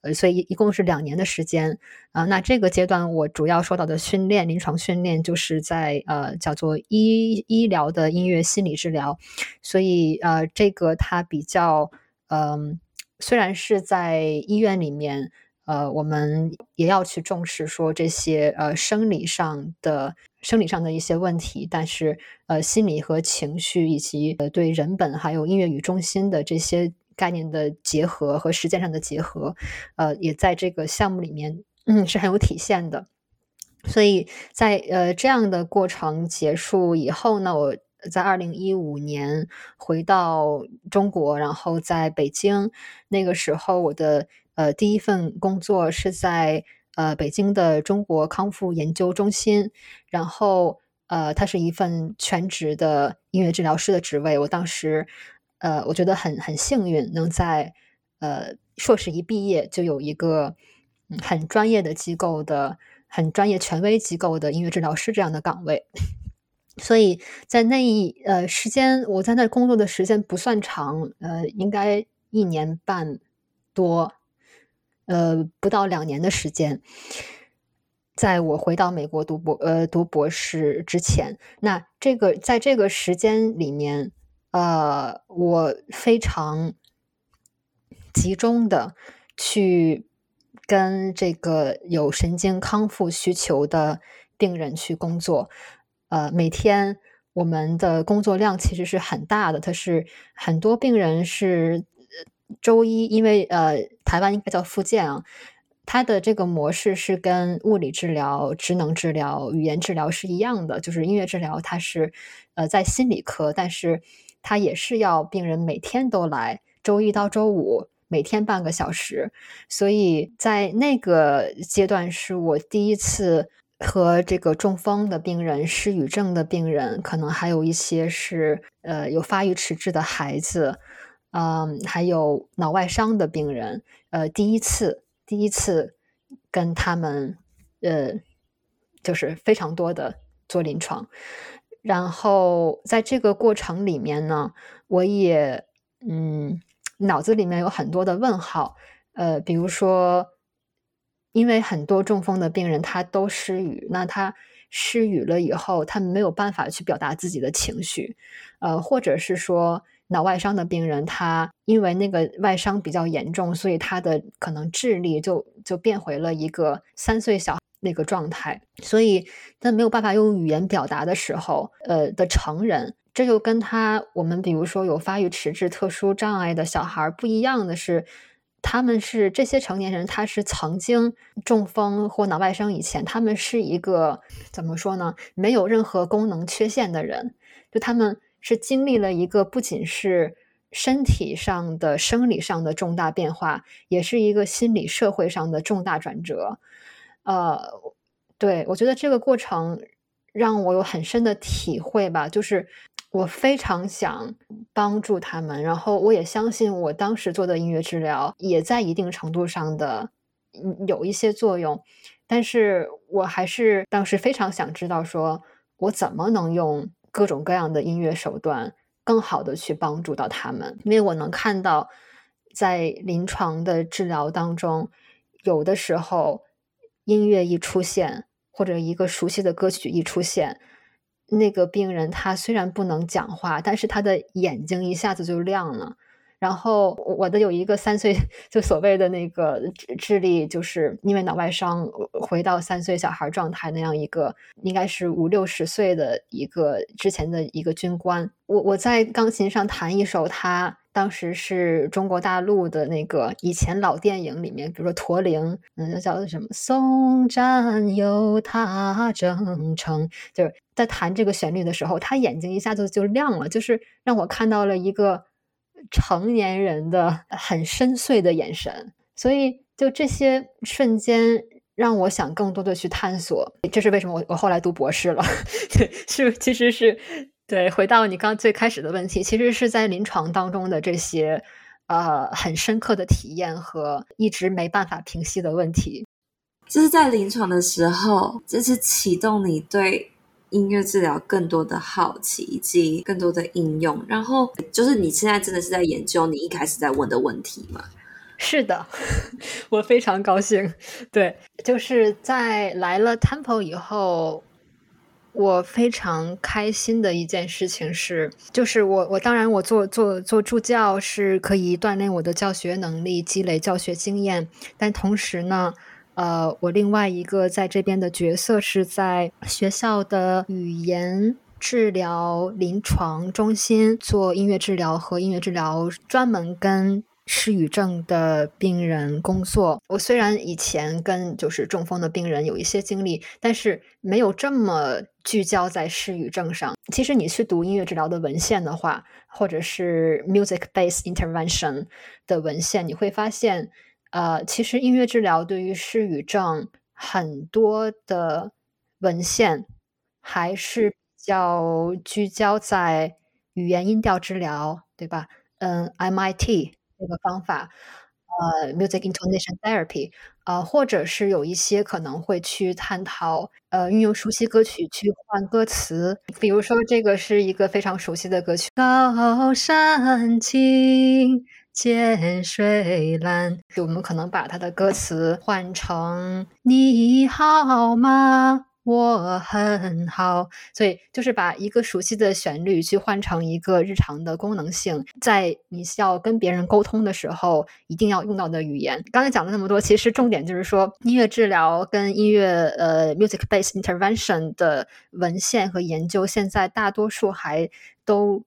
[SPEAKER 1] 呃，所以一共是两年的时间啊，呃。那这个阶段我主要受到的训练，临床训练就是在呃叫做医医疗的音乐心理治疗。所以呃，这个它比较嗯，虽然是在医院里面，呃，我们也要去重视说这些呃生理上的生理上的一些问题，但是呃心理和情绪以及呃对人本还有音乐与中心的这些。概念的结合和实践上的结合，呃，也在这个项目里面，嗯，是很有体现的。所以在呃这样的过程结束以后呢，我在二零一五年回到中国，然后在北京。那个时候，我的呃第一份工作是在呃北京的中国康复研究中心，然后呃，它是一份全职的音乐治疗师的职位。我当时呃，我觉得很很幸运，能在呃硕士一毕业就有一个很专业的机构的。很专业、权威机构的音乐治疗师这样的岗位，所以在那一呃时间，我在那工作的时间不算长，呃，应该一年半多，呃，不到两年的时间。在我回到美国读博呃读博士之前，那这个在这个时间里面，呃，我非常集中的去。跟这个有神经康复需求的病人去工作，呃，每天我们的工作量其实是很大的。它是很多病人是周一，因为呃，台湾应该叫复健啊，它的这个模式是跟物理治疗、职能治疗、语言治疗是一样的，就是音乐治疗，它是呃在心理科，但是他也是要病人每天都来，周一到周五。每天半个小时，所以在那个阶段是我第一次和这个中风的病人、失语症的病人，可能还有一些是呃有发育迟滞的孩子，嗯，还有脑外伤的病人，呃，第一次第一次跟他们呃就是非常多的做临床，然后在这个过程里面呢，我也嗯。脑子里面有很多的问号，呃，比如说，因为很多中风的病人他都失语，那他失语了以后，他没有办法去表达自己的情绪，呃，或者是说脑外伤的病人，他因为那个外伤比较严重，所以他的可能智力就就变回了一个三岁小那个状态，所以他没有办法用语言表达的时候，呃的成人。这就跟他我们比如说有发育迟滞、特殊障碍的小孩不一样的是，他们是这些成年人，他是曾经中风或脑外伤以前，他们是一个怎么说呢？没有任何功能缺陷的人，就他们是经历了一个不仅是身体上的、生理上的重大变化，也是一个心理社会上的重大转折。呃，对，我觉得这个过程让我有很深的体会吧，就是。我非常想帮助他们，然后我也相信我当时做的音乐治疗也在一定程度上的有一些作用，但是我还是当时非常想知道，说我怎么能用各种各样的音乐手段更好的去帮助到他们，因为我能看到在临床的治疗当中，有的时候音乐一出现，或者一个熟悉的歌曲一出现。那个病人他虽然不能讲话，但是他的眼睛一下子就亮了。然后我的有一个三岁，就所谓的那个智力，就是因为脑外伤回到三岁小孩状态那样一个，应该是五六十岁的一个之前的一个军官。我我在钢琴上弹一首他。当时是中国大陆的那个以前老电影里面，比如说驼铃，嗯，叫什么“松战有他征程”，就是在弹这个旋律的时候，他眼睛一下子就亮了，就是让我看到了一个成年人的很深邃的眼神。所以，就这些瞬间，让我想更多的去探索。这是为什么我我后来读博士了，是其实是。对，回到你刚最开始的问题，其实是在临床当中的这些，呃，很深刻的体验和一直没办法平息的问题。
[SPEAKER 2] 就是在临床的时候，这是启动你对音乐治疗更多的好奇以及更多的应用。然后，就是你现在真的是在研究你一开始在问的问题吗？
[SPEAKER 1] 是的，我非常高兴。对，就是在来了 Temple 以后。我非常开心的一件事情是，就是我我当然我做做做助教是可以锻炼我的教学能力，积累教学经验，但同时呢，呃，我另外一个在这边的角色是在学校的语言治疗临床中心做音乐治疗和音乐治疗，专门跟。失语症的病人工作，我虽然以前跟就是中风的病人有一些经历，但是没有这么聚焦在失语症上。其实你去读音乐治疗的文献的话，或者是 music-based intervention 的文献，你会发现，呃，其实音乐治疗对于失语症很多的文献还是比较聚焦在语言音调治疗，对吧？嗯，MIT 这个方法。呃，music intonation therapy，啊，或者是有一些可能会去探讨，呃，运用熟悉歌曲去换歌词，比如说这个是一个非常熟悉的歌曲，高山青，涧水蓝，我们可能把它的歌词换成你好吗？我很好，所以就是把一个熟悉的旋律去换成一个日常的功能性，在你需要跟别人沟通的时候一定要用到的语言。刚才讲了那么多，其实重点就是说，音乐治疗跟音乐呃 music-based intervention 的文献和研究，现在大多数还都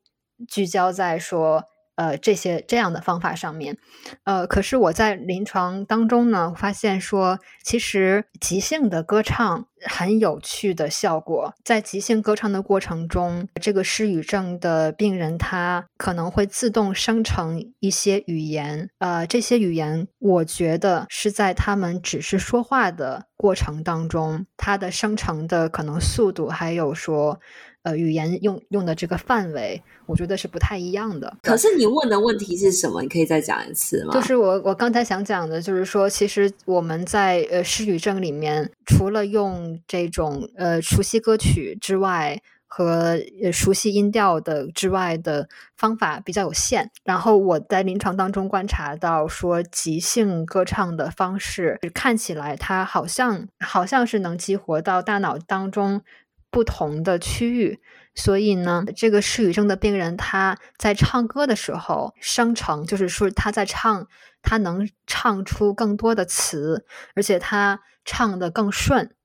[SPEAKER 1] 聚焦在说。呃，这些这样的方法上面，呃，可是我在临床当中呢，发现说，其实即兴的歌唱很有趣的效果。在即兴歌唱的过程中，这个失语症的病人他可能会自动生成一些语言，呃，这些语言我觉得是在他们只是说话的过程当中，它的生成的可能速度，还有说。呃，语言用用的这个范围，我觉得是不太一样的。
[SPEAKER 2] 可是你问的问题是什么？你可以再讲一次吗？
[SPEAKER 1] 就是我我刚才想讲的，就是说，其实我们在呃失语症里面，除了用这种呃熟悉歌曲之外，和呃熟悉音调的之外的方法比较有限。然后我在临床当中观察到，说即兴歌唱的方式看起来，它好像好像是能激活到大脑当中。不同的区域，所以呢，这个失语症的病人他在唱歌的时候生成，就是说他在唱，他能唱出更多的词，而且他唱得更顺。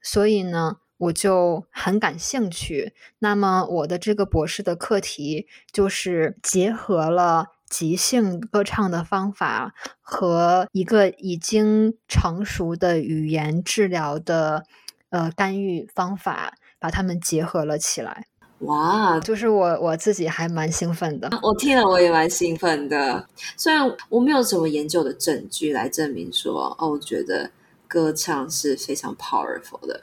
[SPEAKER 1] 所以呢，我就很感兴趣。那么我的这个博士的课题就是结合了即兴歌唱的方法和一个已经成熟的语言治疗的呃干预方法。把它们结合了起来，
[SPEAKER 2] 哇！
[SPEAKER 1] 就是我我自己还蛮兴奋的。
[SPEAKER 2] 我听了我也蛮兴奋的。虽然我没有什么研究的证据来证明说，哦，我觉得歌唱是非常 powerful 的。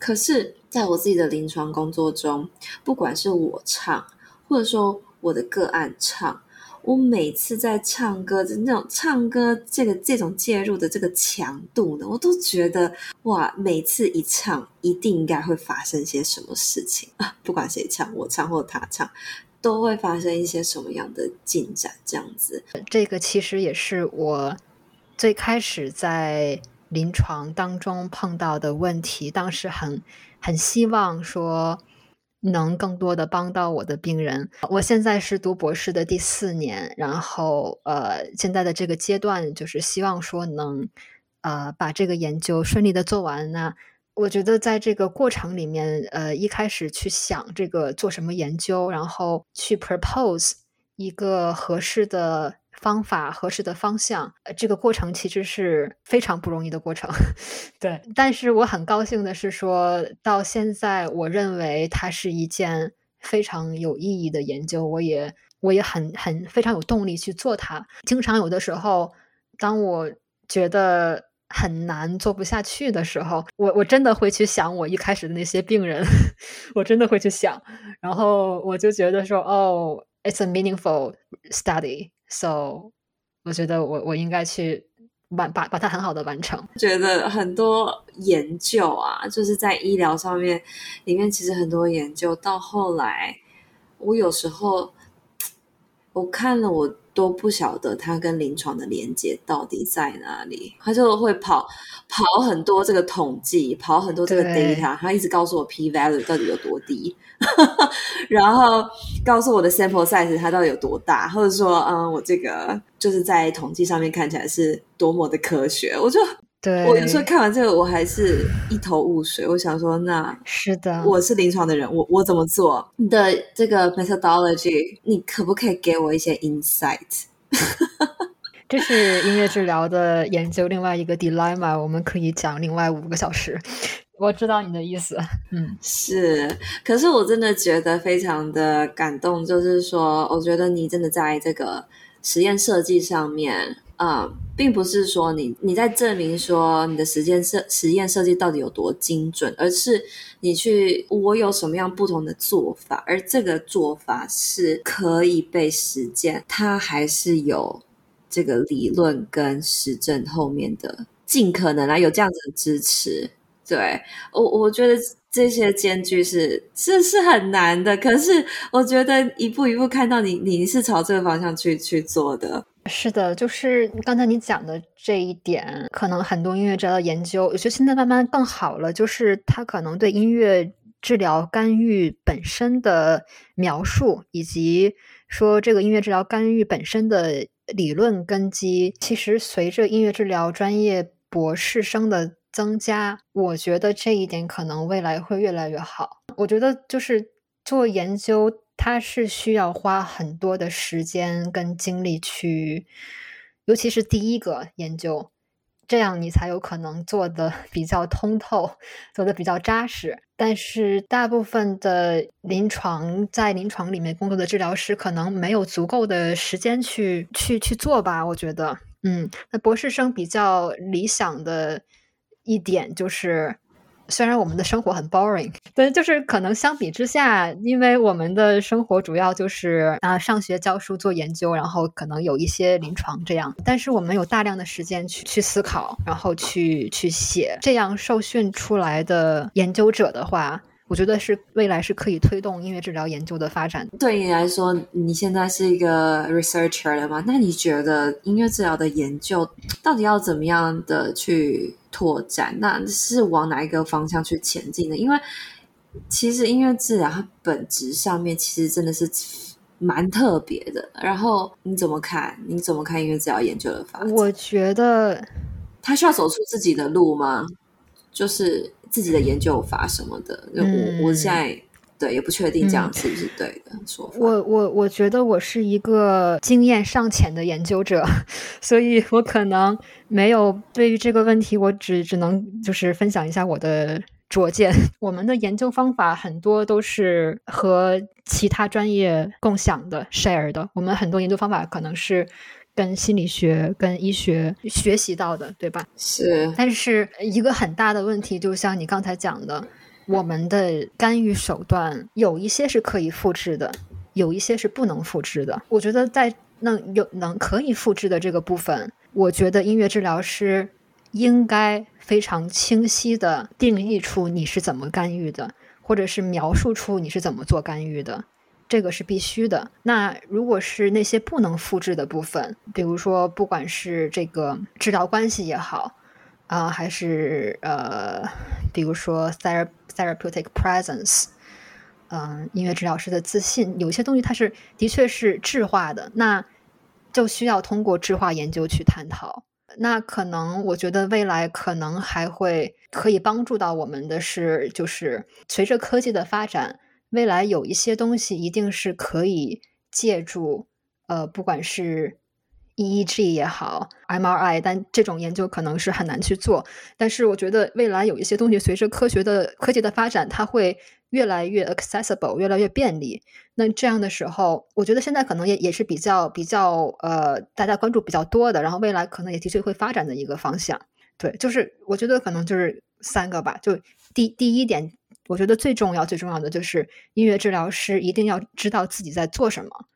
[SPEAKER 2] 可是，在我自己的临床工作中，不管是我唱，或者说我的个案唱。我每次在唱歌就那种唱歌，这个这种介入的这个强度呢，我都觉得哇，每次一唱，一定应该会发生些什么事情啊！不管谁唱，我唱或他唱，都会发生一些什么样的进展？这样子，
[SPEAKER 1] 这个其实也是我最开始在临床当中碰到的问题，当时很很希望说。能更多的帮到我的病人。我现在是读博士的第四年，然后呃，现在的这个阶段就是希望说能呃把这个研究顺利的做完。那我觉得在这个过程里面，呃，一开始去想这个做什么研究，然后去 propose 一个合适的。方法合适的方向，呃，这个过程其实是非常不容易的过程，对。但是我很高兴的是说，说到现在，我认为它是一件非常有意义的研究，我也我也很很非常有动力去做它。经常有的时候，当我觉得很难做不下去的时候，我我真的会去想我一开始的那些病人，我真的会去想，然后我就觉得说，哦，it's a meaningful study。So，我觉得我我应该去完把把它很好的完成。
[SPEAKER 2] 觉得很多研究啊，就是在医疗上面，里面其实很多研究到后来，我有时候我看了我。都不晓得它跟临床的连接到底在哪里，他就会跑跑很多这个统计，跑很多这个 data，他一直告诉我 p value 到底有多低，然后告诉我的 sample size 它到底有多大，或者说，嗯，我这个就是在统计上面看起来是多么的科学，我就。对，我有时候看完这个，我还是一头雾水。我想说，那
[SPEAKER 1] 是的，
[SPEAKER 2] 我是临床的人，我我怎么做？你的这个 methodology，你可不可以给我一些 insight？
[SPEAKER 1] 这是音乐治疗的研究另外一个 dilemma，我们可以讲另外五个小时。我知道你的意思，嗯，
[SPEAKER 2] 是。可是我真的觉得非常的感动，就是说，我觉得你真的在这个实验设计上面，嗯，并不是说你你在证明说你的实验设实验设计到底有多精准，而是你去我有什么样不同的做法，而这个做法是可以被实践，它还是有这个理论跟实证后面的，尽可能啊有这样子的支持。对，我我觉得这些间距是是是很难的，可是我觉得一步一步看到你你是朝这个方向去去做的。
[SPEAKER 1] 是的，就是刚才你讲的这一点，可能很多音乐治疗的研究，我觉得现在慢慢更好了，就是它可能对音乐治疗干预本身的描述，以及说这个音乐治疗干预本身的理论根基，其实随着音乐治疗专业博士生的增加，我觉得这一点可能未来会越来越好。我觉得就是做研究，它是需要花很多的时间跟精力去，尤其是第一个研究，这样你才有可能做得 比较通透，做得比较扎实。但是大部分的临床在临床里面工作的治疗师，可能没有足够的时间去去去做吧。我觉得，嗯，那博士生比较理想的。一点就是，虽然我们的生活很 boring，但就是可能相比之下，因为我们的生活主要就是啊上学教书做研究，然后可能有一些临床这样，但是我们有大量的时间去去思考，然后去去写，这样受训出来的研究者的话。我觉得是未来是可以推动音乐治疗研究的发展。
[SPEAKER 2] 对你来说，你现在是一个 researcher 了吗？那你觉得音乐治疗的研究到底要怎么样的去拓展？那是往哪一个方向去前进的？因为其实音乐治疗它本质上面其实真的是蛮特别的。然后你怎么看？你怎么看音乐治疗研究的发展？
[SPEAKER 1] 我觉得
[SPEAKER 2] 他需要走出自己的路吗？就是。自己的研究法什么的，嗯、我我现在对也不确定这样是不是对的说法。
[SPEAKER 1] 嗯、我我我觉得我是一个经验尚浅的研究者，所以我可能没有对于这个问题，我只只能就是分享一下我的拙见。我们的研究方法很多都是和其他专业共享的 share 的，我们很多研究方法可能是。跟心理学、跟医学学习到的，对吧？
[SPEAKER 2] 是。
[SPEAKER 1] 但是一个很大的问题，就像你刚才讲的，我们的干预手段有一些是可以复制的，有一些是不能复制的。我觉得在能有能可以复制的这个部分，我觉得音乐治疗师应该非常清晰的定义出你是怎么干预的，或者是描述出你是怎么做干预的。这个是必须的。那如果是那些不能复制的部分，比如说，不管是这个治疗关系也好，啊、还是呃，比如说 ther therapeutic presence，嗯、音乐治疗师的自信，有些东西它是的确是质化的，那就需要通过质化研究去探讨。那可能我觉得未来可能还会可以帮助到我们的是，就是随着科技的发展。未来有一些东西一定是可以借助，呃，不管是 EEG 也好，MRI，但这种研究可能是很难去做。但是我觉得未来有一些东西，随着科学的科技的发展，它会越来越 accessible，越来越便利。那这样的时候，我觉得现在可能也也是比较比较呃大家关注比较多的，然后未来可能也的确会发展的一个方向。对，就是我觉得可能就是三个吧。就第第一点。我觉得最重要、最重要的就是音乐治疗师一定要知道自己在做什么，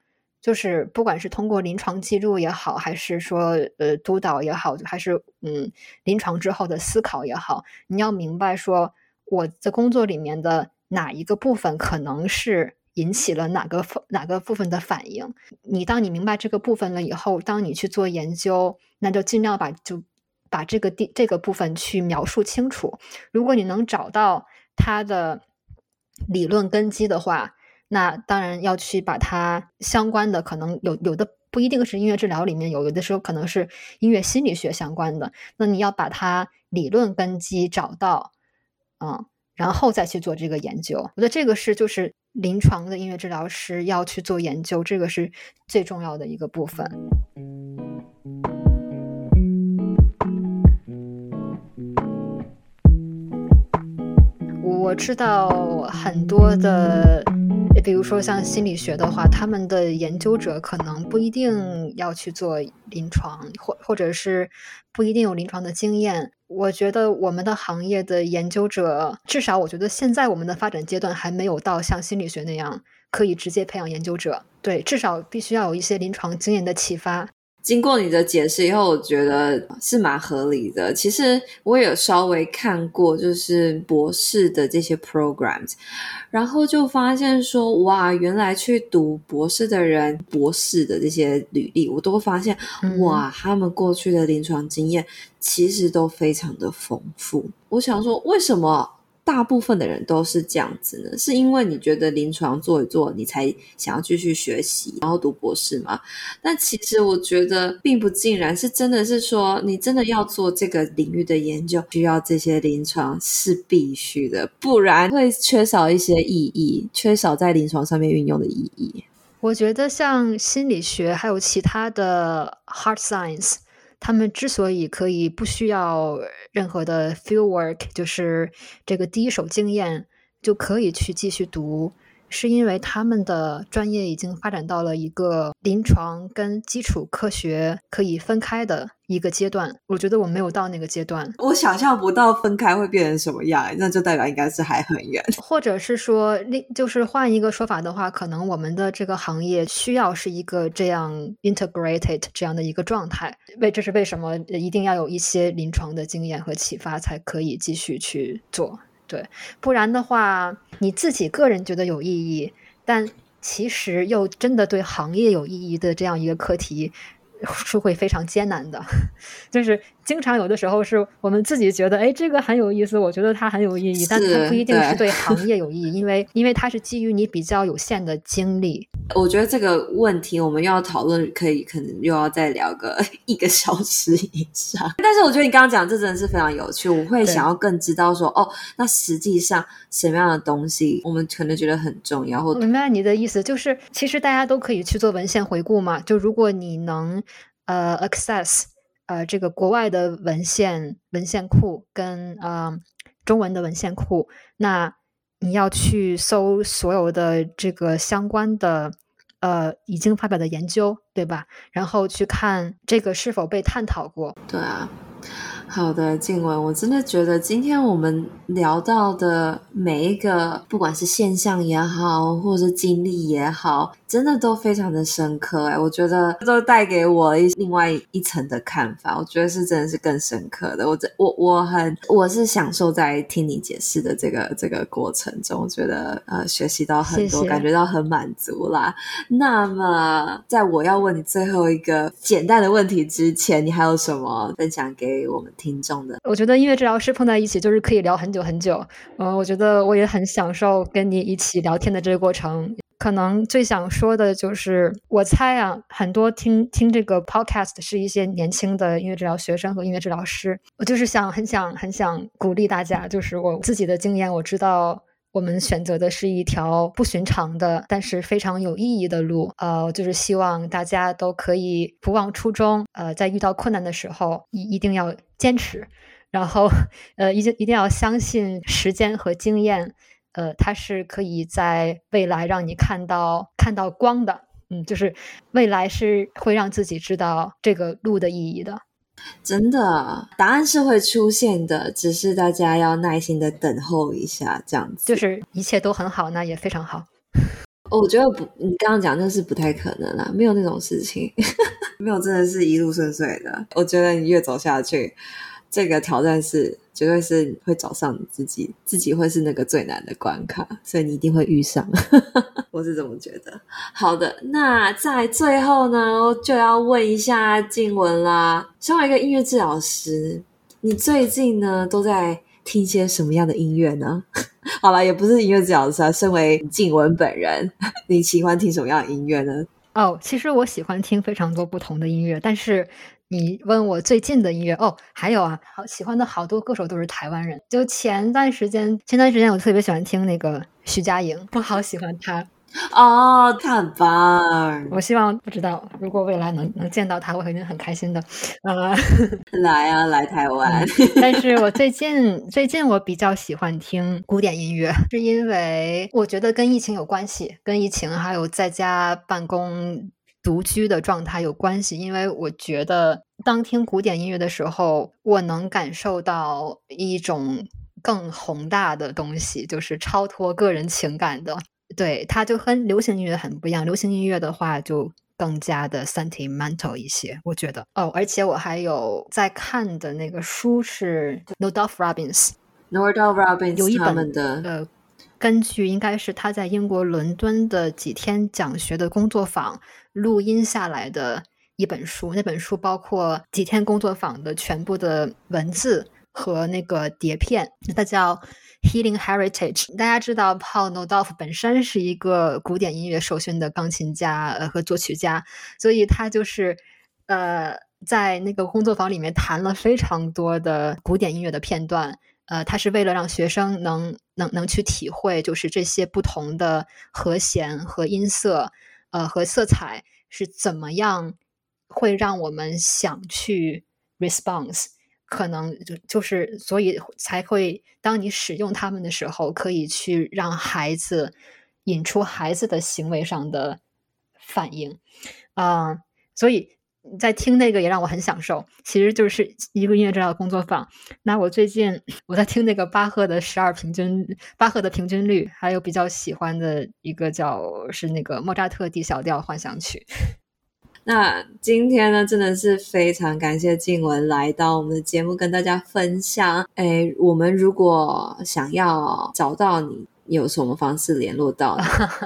[SPEAKER 1] 就是不管是通过临床记录也好，还是说呃督导也好，还是嗯临床之后的思考也好，你要明白说我的工作里面的哪一个部分可能是引起了哪个哪个部分的反应。你当你明白这个部分了以后，当你去做研究，那就尽量把就把这个地这个部分去描述清楚。如果你能找到。它的理论根基的话，那当然要去把它相关的，可能有有的不一定是音乐治疗里面有，有的时候可能是音乐心理学相关的。那你要把它理论根基找到，嗯，然后再去做这个研究。我觉得这个是就是临床的音乐治疗师要去做研究，这个是最重要的一个部分。我知道很多的，比如说像心理学的话，他们的研究者可能不一定要去做临床，或或者是不一定有临床的经验。我觉得我们的行业的研究者，至少我觉得现在我们的发展阶段还没有到像心理学那样可以直接培养研究者。对，至少必须要有一些临床经验的启发。
[SPEAKER 2] 经过你的解释以后，我觉得是蛮合理的。其实我也有稍微看过，就是博士的这些 programs，然后就发现说，哇，原来去读博士的人，博士的这些履历，我都会发现，哇，他们过去的临床经验其实都非常的丰富。我想说，为什么？大部分的人都是这样子呢，是因为你觉得临床做一做，你才想要继续学习，然后读博士吗？但其实我觉得并不尽然，是真的是说，你真的要做这个领域的研究，需要这些临床是必须的，不然会缺少一些意义，缺少在临床上面运用的意义。
[SPEAKER 1] 我觉得像心理学还有其他的 hard science。他们之所以可以不需要任何的 field work，就是这个第一手经验就可以去继续读。是因为他们的专业已经发展到了一个临床跟基础科学可以分开的一个阶段。我觉得我没有到那个阶段，
[SPEAKER 2] 我想象不到分开会变成什么样，那就代表应该是还很远。
[SPEAKER 1] 或者是说，另就是换一个说法的话，可能我们的这个行业需要是一个这样 integrated 这样的一个状态。为这是为什么一定要有一些临床的经验和启发才可以继续去做。对，不然的话，你自己个人觉得有意义，但其实又真的对行业有意义的这样一个课题，是会非常艰难的，就是经常有的时候是我们自己觉得，哎，这个很有意思，我觉得它很有意义，但它不一定是对行业有意义，因为因为它是基于你比较有限的经历。
[SPEAKER 2] 我觉得这个问题我们要讨论，可以可能又要再聊个一个小时以上。但是我觉得你刚刚讲这真的是非常有趣，我会想要更知道说，哦，那实际上什么样的东西我们可能觉得很重要。或
[SPEAKER 1] 我明白你的意思，就是其实大家都可以去做文献回顾嘛，就如果你能。呃，access，呃，这个国外的文献文献库跟呃中文的文献库，那你要去搜所有的这个相关的呃已经发表的研究，对吧？然后去看这个是否被探讨过。
[SPEAKER 2] 对啊。好的，静文，我真的觉得今天我们聊到的每一个，不管是现象也好，或者是经历也好，真的都非常的深刻。哎，我觉得都带给我一另外一层的看法。我觉得是真的是更深刻的。我这我我很我是享受在听你解释的这个这个过程中，我觉得呃学习到很多，谢谢，感觉到很满足啦。那么，在我要问你最后一个简单的问题之前，你还有什么分享给我们？听众的，
[SPEAKER 1] 我觉得音乐治疗师碰在一起就是可以聊很久很久。嗯，我觉得我也很享受跟你一起聊天的这个过程。可能最想说的就是，我猜啊，很多听听这个 podcast 是一些年轻的音乐治疗学生和音乐治疗师。我就是想很想很想鼓励大家，就是我自己的经验，我知道。我们选择的是一条不寻常的，但是非常有意义的路。呃，就是希望大家都可以不忘初衷。呃，在遇到困难的时候，一一定要坚持，然后呃，一定一定要相信时间和经验。呃，它是可以在未来让你看到看到光的。嗯，就是未来是会让自己知道这个路的意义的。
[SPEAKER 2] 真的，答案是会出现的，只是大家要耐心的等候一下，这样子。
[SPEAKER 1] 就是一切都很好，那也非常好。
[SPEAKER 2] 我觉得不，你刚刚讲那是不太可能啦，没有那种事情，没有真的是一路顺遂的。我觉得你越走下去，这个挑战是。绝对是会找上你自己，自己会是那个最难的关卡，所以你一定会遇上。我是这么觉得。好的，那在最后呢，就要问一下静文啦。身为一个音乐治疗师，你最近呢都在听些什么样的音乐呢？好了，也不是音乐治疗师啊，身为静文本人，你喜欢听什么样的音乐呢？
[SPEAKER 1] 哦，其实我喜欢听非常多不同的音乐，但是。你问我最近的音乐哦，还有啊，好喜欢的好多歌手都是台湾人。就前段时间，前段时间我特别喜欢听那个徐佳莹，我好喜欢她。
[SPEAKER 2] 哦，他很棒！
[SPEAKER 1] 我希望不知道，如果未来能能见到他，我肯定很开心的。呃，
[SPEAKER 2] 来啊，来台湾！
[SPEAKER 1] 嗯、但是我最近最近我比较喜欢听古典音乐，是因为我觉得跟疫情有关系，跟疫情还有在家办公独居的状态有关系。因为我觉得当听古典音乐的时候，我能感受到一种更宏大的东西，就是超脱个人情感的。对，它就和流行音乐很不一样。流行音乐的话，就更加的 sentimental 一些，我觉得。哦，而且我还有在看的那个书是 Nordolph Robbins，Nordolph
[SPEAKER 2] Robbins
[SPEAKER 1] 有一本
[SPEAKER 2] 的
[SPEAKER 1] 呃，根据应该是他在英国伦敦的几天讲学的工作坊录音下来的一本书。那本书包括几天工作坊的全部的文字和那个碟片，它叫。Healing Heritage，大家知道，Paul Nodolf 本身是一个古典音乐受训的钢琴家呃和作曲家，所以他就是呃在那个工作坊里面弹了非常多的古典音乐的片段，呃，他是为了让学生能能能去体会，就是这些不同的和弦和音色，呃和色彩是怎么样会让我们想去 response。可能就就是，所以才会，当你使用它们的时候，可以去让孩子引出孩子的行为上的反应，啊、所以在听那个也让我很享受。其实就是一个音乐治疗的工作坊。那我最近我在听那个巴赫的十二平均，巴赫的平均律，还有比较喜欢的一个叫是那个莫扎特 D 小调幻想曲。
[SPEAKER 2] 那今天呢，真的是非常感谢静雯来到我们的节目，跟大家分享。哎，我们如果想要找到你，有什么方式联络到你？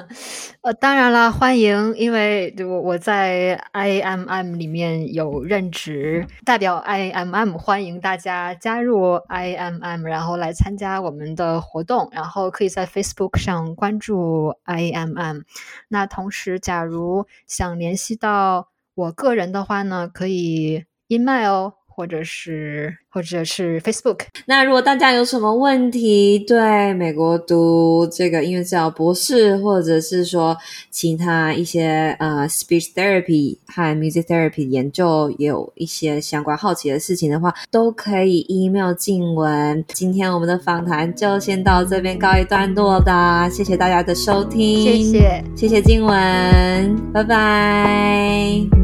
[SPEAKER 1] 呃，当然了，欢迎，因为我我在 I M M 里面有任职，代表 I M M 欢迎大家加入 I M M，然后来参加我们的活动，然后可以在 Facebook 上关注 I M M。那同时，假如想联系到我个人的话呢，可以 email 或者是或者是 Facebook。
[SPEAKER 2] 那如果大家有什么问题，对美国读这个音乐治疗博士，或者是说其他一些呃 speech therapy 和 music therapy 研究也有一些相关好奇的事情的话，都可以 email 静文。今天我们的访谈就先到这边告一段落啦，谢谢大家的收听，
[SPEAKER 1] 谢谢，
[SPEAKER 2] 谢谢静文，拜拜。